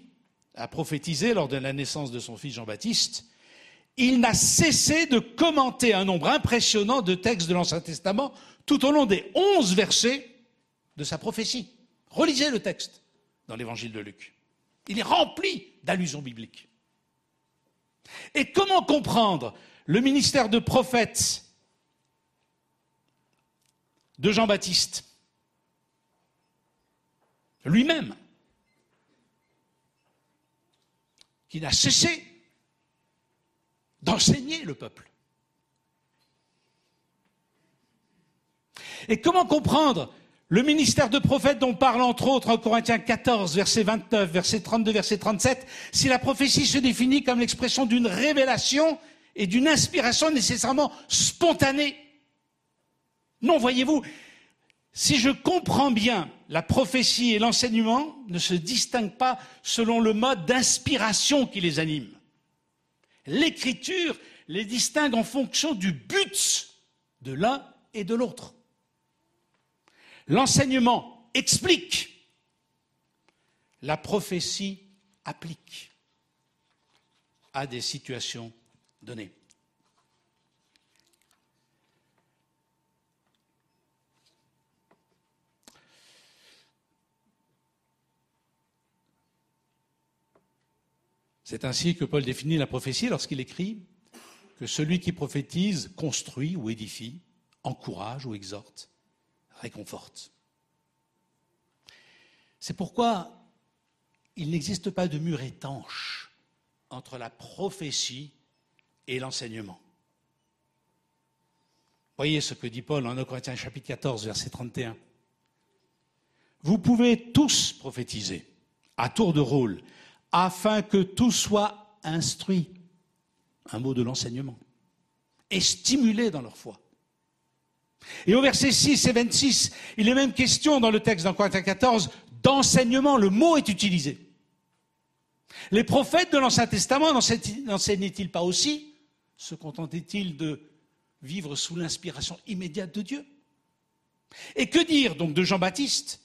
a prophétisé lors de la naissance de son fils Jean-Baptiste, il n'a cessé de commenter un nombre impressionnant de textes de l'Ancien Testament tout au long des onze versets de sa prophétie. Relisez le texte dans l'évangile de Luc. Il est rempli d'allusions bibliques. Et comment comprendre le ministère de prophète de Jean-Baptiste lui-même, qui n'a cessé d'enseigner le peuple. Et comment comprendre le ministère de prophète dont parle entre autres en Corinthiens 14, verset 29, verset 32, verset 37, si la prophétie se définit comme l'expression d'une révélation et d'une inspiration nécessairement spontanée? Non, voyez-vous, si je comprends bien, la prophétie et l'enseignement ne se distinguent pas selon le mode d'inspiration qui les anime. L'écriture les distingue en fonction du but de l'un et de l'autre. L'enseignement explique, la prophétie applique à des situations données. C'est ainsi que Paul définit la prophétie lorsqu'il écrit que celui qui prophétise construit ou édifie, encourage ou exhorte, réconforte. C'est pourquoi il n'existe pas de mur étanche entre la prophétie et l'enseignement. Voyez ce que dit Paul en 1 Corinthiens chapitre 14, verset 31. Vous pouvez tous prophétiser à tour de rôle, afin que tout soit instruit, un mot de l'enseignement, et stimulé dans leur foi. Et au verset 6 et 26, il est même question dans le texte dans Corinthiens 14 d'enseignement. Le mot est utilisé. Les prophètes de l'Ancien Testament n'enseignaient-ils pas aussi Se contentaient-ils de vivre sous l'inspiration immédiate de Dieu? Et que dire donc de Jean-Baptiste,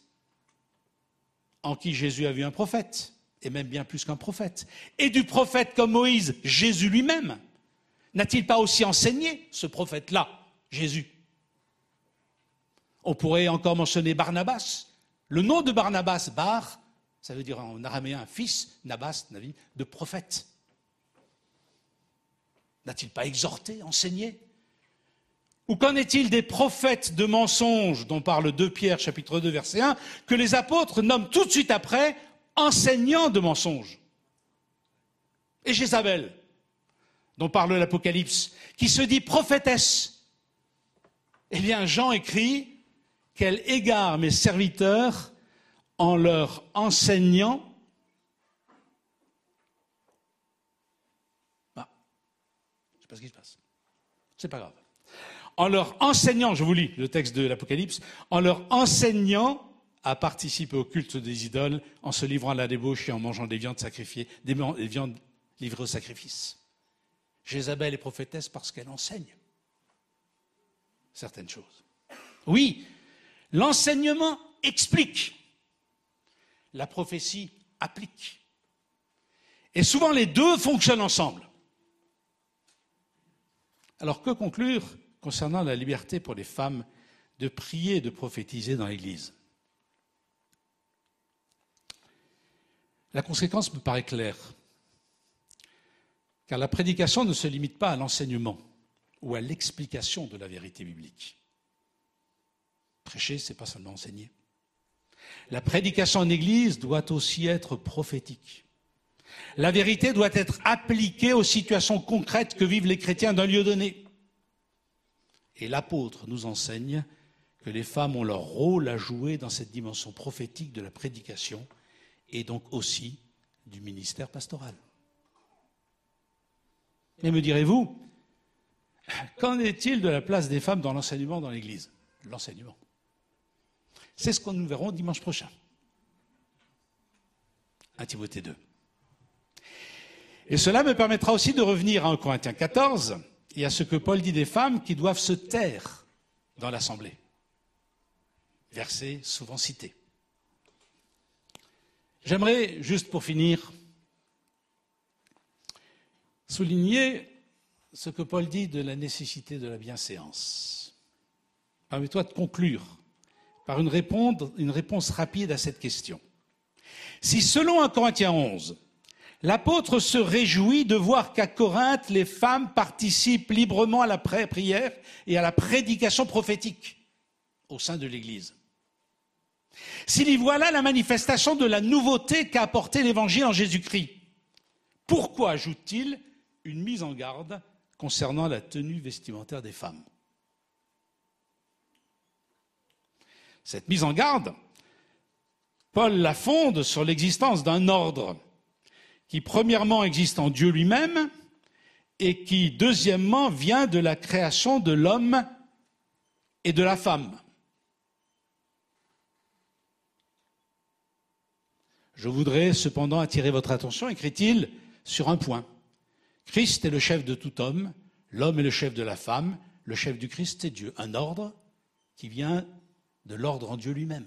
en qui Jésus a vu un prophète, et même bien plus qu'un prophète, et du prophète comme Moïse, Jésus lui-même N'a-t-il pas aussi enseigné ce prophète-là, Jésus? On pourrait encore mentionner Barnabas. Le nom de Barnabas, Bar, ça veut dire en araméen fils, Nabas, Navi, de prophète. N'a-t-il pas exhorté, enseigné? Ou qu'en est-il des prophètes de mensonges dont parle 2 Pierre chapitre 2 verset 1, que les apôtres nomment tout de suite après enseignants de mensonges Et Jézabel, dont parle l'Apocalypse, qui se dit prophétesse. Eh bien, Jean écrit qu'elle égare mes serviteurs en leur enseignant bah, je ne sais pas ce qui se passe. C'est pas grave. En leur enseignant, je vous lis le texte de l'Apocalypse, en leur enseignant à participer au culte des idoles, en se livrant à la débauche et en mangeant des viandes sacrifiées, des viandes livrées au sacrifice. Jézabel est prophétesse parce qu'elle enseigne certaines choses. Oui, l'enseignement explique, la prophétie applique. Et souvent les deux fonctionnent ensemble. Alors que conclure concernant la liberté pour les femmes de prier et de prophétiser dans l'Église? La conséquence me paraît claire, car la prédication ne se limite pas à l'enseignement ou à l'explication de la vérité biblique. Prêcher, c'est pas seulement enseigner. La prédication en Église doit aussi être prophétique. La vérité doit être appliquée aux situations concrètes que vivent les chrétiens d'un lieu donné. Et l'apôtre nous enseigne que les femmes ont leur rôle à jouer dans cette dimension prophétique de la prédication et donc aussi du ministère pastoral. Mais me direz-vous, qu'en est-il de la place des femmes dans l'enseignement dans l'Église? L'enseignement. C'est ce que nous verrons dimanche prochain. À Timothée 2. Et cela me permettra aussi de revenir à 1 Corinthiens 14 et à ce que Paul dit des femmes qui doivent se taire dans l'assemblée. Verset souvent cité. J'aimerais, juste pour finir, souligner ce que Paul dit de la nécessité de la bienséance. Permets-toi de conclure par une réponse, rapide à cette question. Si selon 1 Corinthiens 11, l'apôtre se réjouit de voir qu'à Corinthe, les femmes participent librement à la prière et à la prédication prophétique au sein de l'Église, s'il y voit là la manifestation de la nouveauté qu'a apporté l'Évangile en Jésus-Christ, pourquoi ajoute-t-il une mise en garde concernant la tenue vestimentaire des femmes? Cette mise en garde, Paul la fonde sur l'existence d'un ordre qui, premièrement, existe en Dieu lui-même et qui, deuxièmement, vient de la création de l'homme et de la femme. Je voudrais cependant attirer votre attention, écrit-il, sur un point. Christ est le chef de tout homme, l'homme est le chef de la femme, le chef du Christ c'est Dieu. Un ordre qui vient de l'ordre en Dieu lui-même.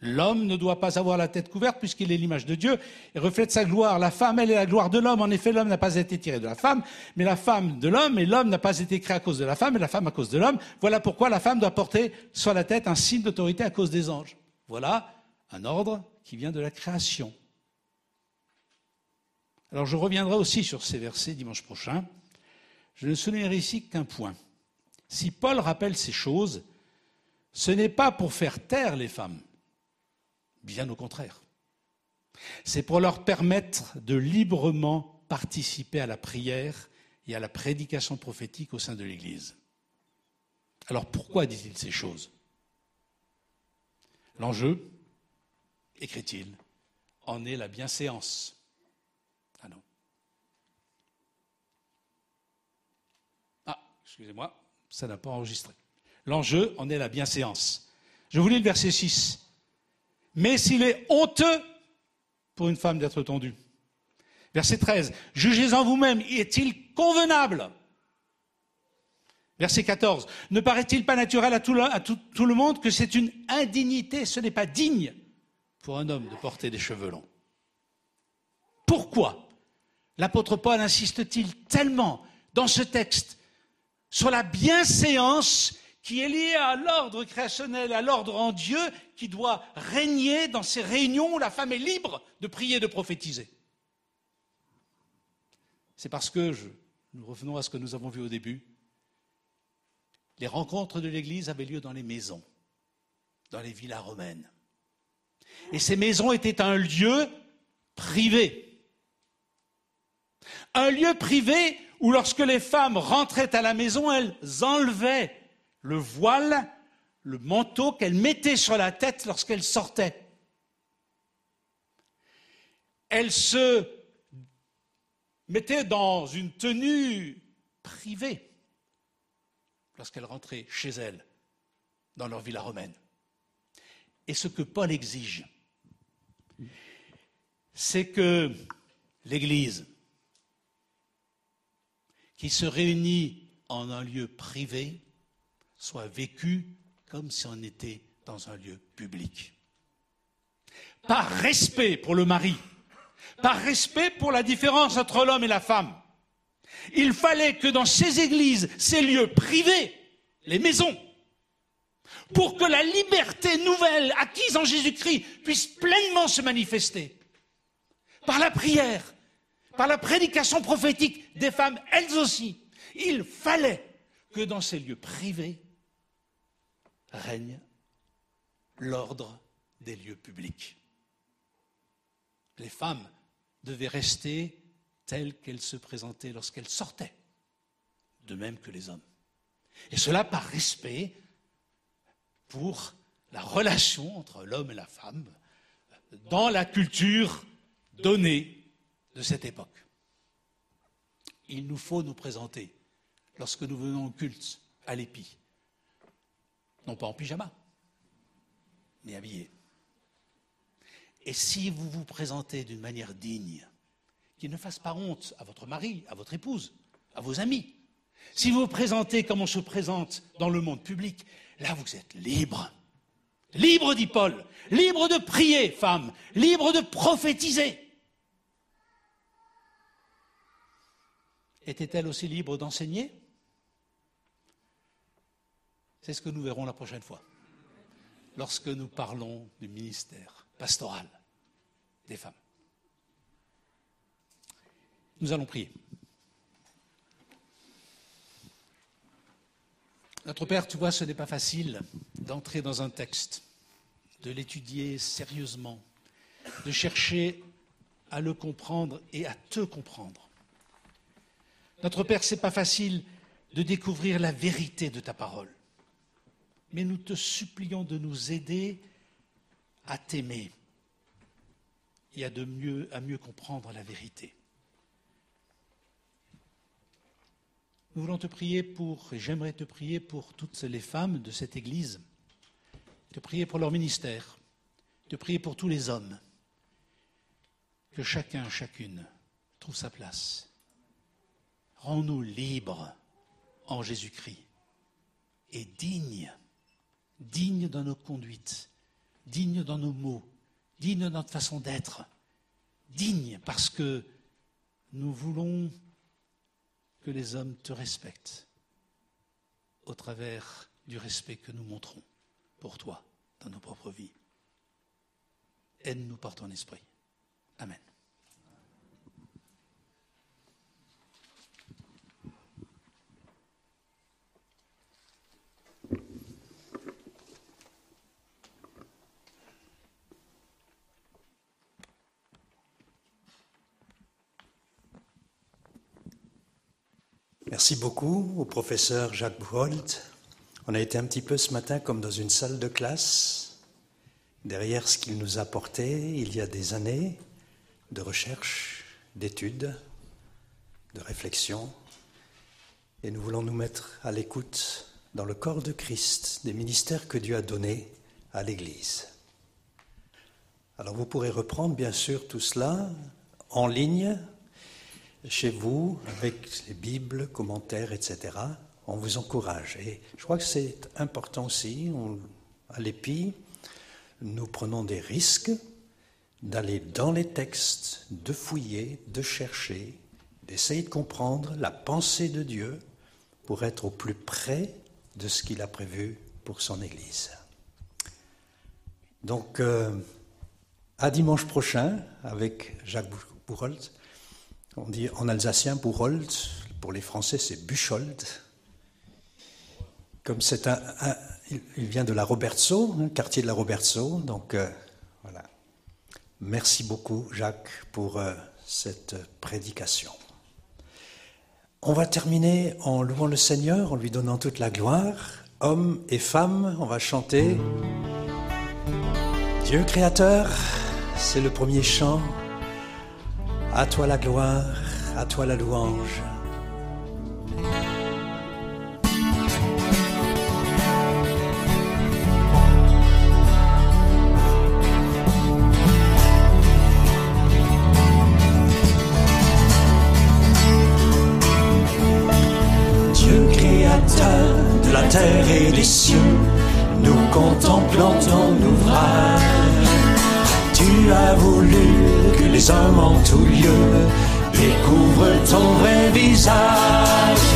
L'homme ne doit pas avoir la tête couverte puisqu'il est l'image de Dieu et reflète sa gloire. La femme, elle est la gloire de l'homme. En effet, l'homme n'a pas été tiré de la femme, mais la femme de l'homme, et l'homme n'a pas été créé à cause de la femme, et la femme à cause de l'homme. Voilà pourquoi la femme doit porter sur la tête un signe d'autorité à cause des anges. Voilà un ordre qui vient de la création. Alors je reviendrai aussi sur ces versets dimanche prochain. Je ne soulignerai ici qu'un point. Si Paul rappelle ces choses, ce n'est pas pour faire taire les femmes, bien au contraire. C'est pour leur permettre de librement participer à la prière et à la prédication prophétique au sein de l'Église. Alors pourquoi dit-il ces choses? L'enjeu, écrit-il, en est la bienséance. Ah non. Ah, excusez-moi, ça n'a pas enregistré. L'enjeu en est la bienséance. Je vous lis le verset 6. Mais s'il est honteux pour une femme d'être tendue. Verset 13. Jugez-en vous-même, est-il convenable? Verset 14. Ne paraît-il pas naturel à, tout le, à tout le monde que c'est une indignité, ce n'est pas digne pour un homme de porter des cheveux longs. Pourquoi l'apôtre Paul insiste-t-il tellement dans ce texte sur la bienséance qui est liée à l'ordre créationnel, à l'ordre en Dieu qui doit régner dans ces réunions où la femme est libre de prier de prophétiser? C'est parce que, nous revenons à ce que nous avons vu au début, les rencontres de l'Église avaient lieu dans les maisons, dans les villas romaines. Et ces maisons étaient un lieu privé. Un lieu privé où lorsque les femmes rentraient à la maison, elles enlevaient le voile, le manteau qu'elles mettaient sur la tête lorsqu'elles sortaient. Elles se mettaient dans une tenue privée lorsqu'elles rentraient chez elles dans leur villa romaine. Et ce que Paul exige, c'est que l'Église, qui se réunit en un lieu privé, soit vécue comme si on était dans un lieu public. Par respect pour le mari, par respect pour la différence entre l'homme et la femme, il fallait que dans ces églises, ces lieux privés, les maisons, pour que la liberté nouvelle acquise en Jésus-Christ puisse pleinement se manifester, par la prière, par la prédication prophétique des femmes, elles aussi, il fallait que dans ces lieux privés règne l'ordre des lieux publics. Les femmes devaient rester telles qu'elles se présentaient lorsqu'elles sortaient, de même que les hommes. Et cela par respect pour la relation entre l'homme et la femme dans la culture donnée de cette époque. Il nous faut nous présenter lorsque nous venons au culte à l'épi, non pas en pyjama, mais habillé. Et si vous vous présentez d'une manière digne, qui ne fasse pas honte à votre mari, à votre épouse, à vos amis, si vous vous présentez comme on se présente dans le monde public, là vous êtes libre. Libre, dit Paul, libre de prier, femme, libre de prophétiser. Était-elle aussi libre d'enseigner? C'est ce que nous verrons la prochaine fois, lorsque nous parlons du ministère pastoral des femmes. Nous allons prier. Notre Père, tu vois, ce n'est pas facile d'entrer dans un texte, de l'étudier sérieusement, de chercher à le comprendre et à te comprendre. Notre Père, ce n'est pas facile de découvrir la vérité de ta parole, mais nous te supplions de nous aider à t'aimer et à, à mieux comprendre la vérité. Nous voulons te prier pour, et j'aimerais te prier pour toutes les femmes de cette Église, te prier pour leur ministère, te prier pour tous les hommes, que chacun, chacune trouve sa place. Rends-nous libres en Jésus-Christ et dignes, dignes dans nos conduites, dignes dans nos mots, dignes dans notre façon d'être, dignes parce que nous voulons que les hommes te respectent au travers du respect que nous montrons pour toi dans nos propres vies. Aide-nous par ton esprit. Amen. Merci beaucoup au professeur Jacques Bouholt. On a été un petit peu ce matin comme dans une salle de classe. Derrière ce qu'il nous a apporté il y a des années de recherche, d'études, de réflexion. Et nous voulons nous mettre à l'écoute dans le corps de Christ des ministères que Dieu a donnés à l'Église. Alors vous pourrez reprendre bien sûr tout cela en ligne chez vous, avec les Bibles, commentaires, etc., on vous encourage. Et je crois que c'est important aussi, à l'EPI, nous prenons des risques d'aller dans les textes, de fouiller, de chercher, d'essayer de comprendre la pensée de Dieu pour être au plus près de ce qu'il a prévu pour son Église. Donc, euh, à dimanche prochain avec Jacques Bourholt. On dit en alsacien Buchholz, pour les Français c'est Buchold. Comme c'est un, il vient de la Robertso, un quartier de la Robertso, donc euh, voilà. Merci beaucoup Jacques pour euh, cette prédication. On va terminer en louant le Seigneur, en lui donnant toute la gloire. Hommes et femmes, on va chanter. Dieu créateur, c'est le premier chant. À toi la gloire, à toi la louange. Dieu créateur de la terre et des cieux, nous contemplons ton ouvrage. Tu as voulu les hommes en tout lieu découvrent ton vrai visage.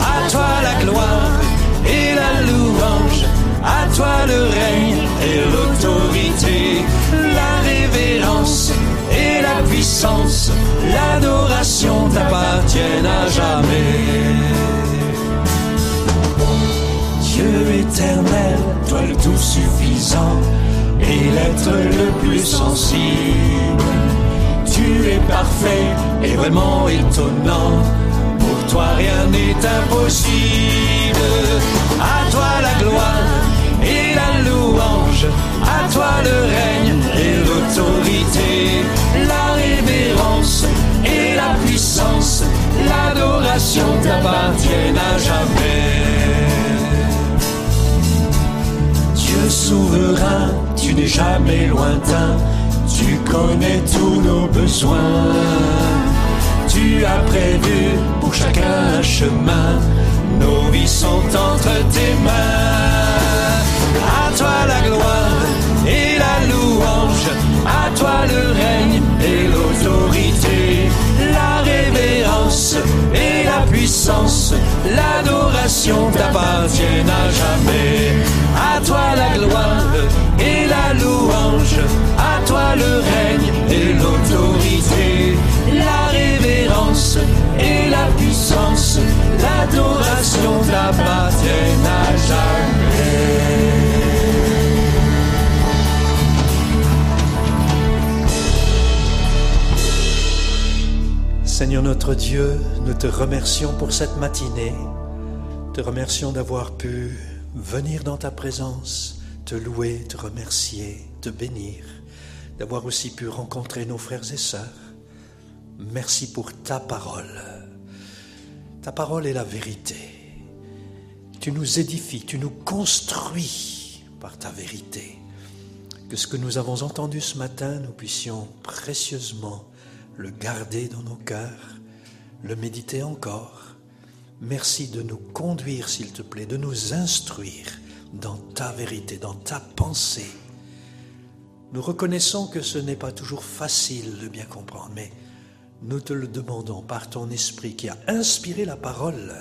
À toi la gloire et la louange, à toi le règne et l'autorité, la révérence et la puissance, l'adoration t'appartiennent à jamais. Dieu éternel, toi le tout suffisant, et l'être le plus sensible. Tu es parfait et vraiment étonnant. Pour toi rien n'est impossible. À toi la gloire et la louange. À toi le règne et l'autorité. La révérence et la puissance. L'adoration t'appartiennent à jamais. Dieu souverain, tu n'es jamais lointain, tu connais tous nos besoins. Tu as prévu pour chacun un chemin, nos vies sont entre tes mains. À toi la gloire et la louange, à toi le règne et l'autorité, la révérence et la puissance, l'adoration t'appartiennent à jamais. À toi la gloire et la louange, le règne et l'autorité, la révérence et la puissance, l'adoration t'appartiennent à jamais. Seigneur notre Dieu, nous te remercions pour cette matinée. Te remercions d'avoir pu venir dans ta présence, te louer, te remercier, te bénir, d'avoir aussi pu rencontrer nos frères et sœurs. Merci pour ta parole. Ta parole est la vérité. Tu nous édifies, tu nous construis par ta vérité. Que ce que nous avons entendu ce matin, nous puissions précieusement le garder dans nos cœurs, le méditer encore. Merci de nous conduire, s'il te plaît, de nous instruire dans ta vérité, dans ta pensée. Nous reconnaissons que ce n'est pas toujours facile de bien comprendre, mais nous te le demandons par ton esprit qui a inspiré la parole.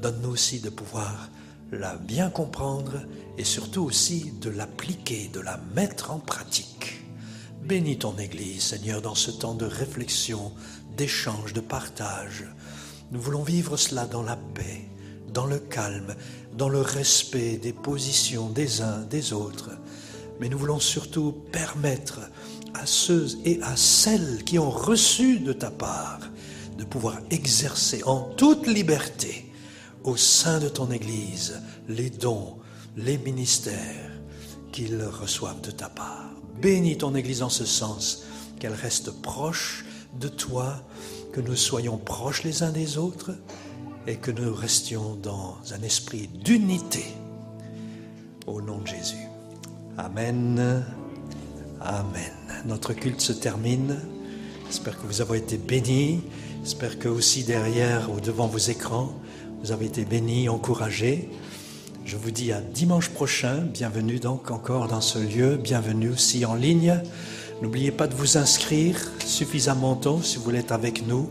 Donne-nous aussi de pouvoir la bien comprendre et surtout aussi de l'appliquer, de la mettre en pratique. Bénis ton Église, Seigneur, dans ce temps de réflexion, d'échange, de partage. Nous voulons vivre cela dans la paix, dans le calme, dans le respect des positions des uns des autres. Mais nous voulons surtout permettre à ceux et à celles qui ont reçu de ta part de pouvoir exercer en toute liberté au sein de ton Église les dons, les ministères qu'ils reçoivent de ta part. Bénis ton Église en ce sens, qu'elle reste proche de toi, que nous soyons proches les uns des autres et que nous restions dans un esprit d'unité. Au nom de Jésus. Amen. Amen. Notre culte se termine. J'espère que vous avez été bénis. J'espère que aussi derrière ou devant vos écrans, vous avez été bénis, encouragés. Je vous dis à dimanche prochain. Bienvenue donc encore dans ce lieu. Bienvenue aussi en ligne. N'oubliez pas de vous inscrire suffisamment tôt si vous voulez être avec nous.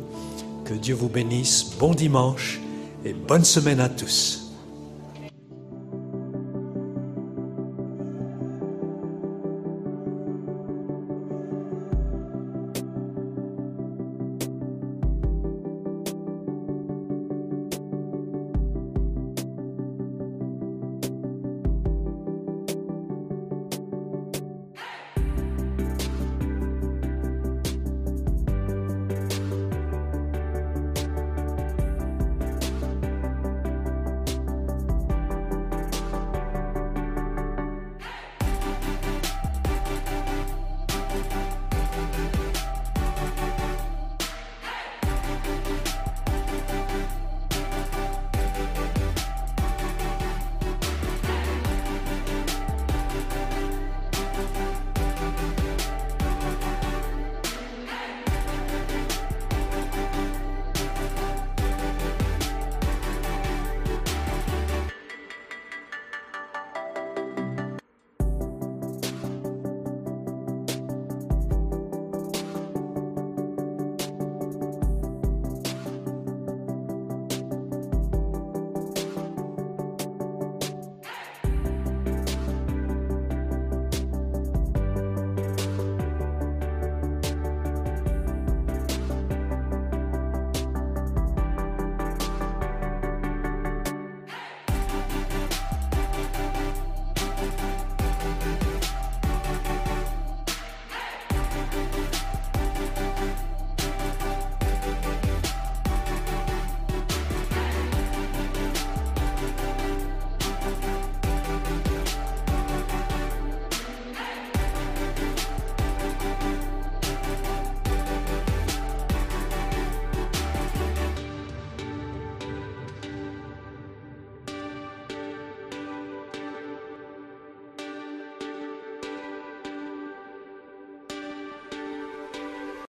Que Dieu vous bénisse. Bon dimanche et bonne semaine à tous.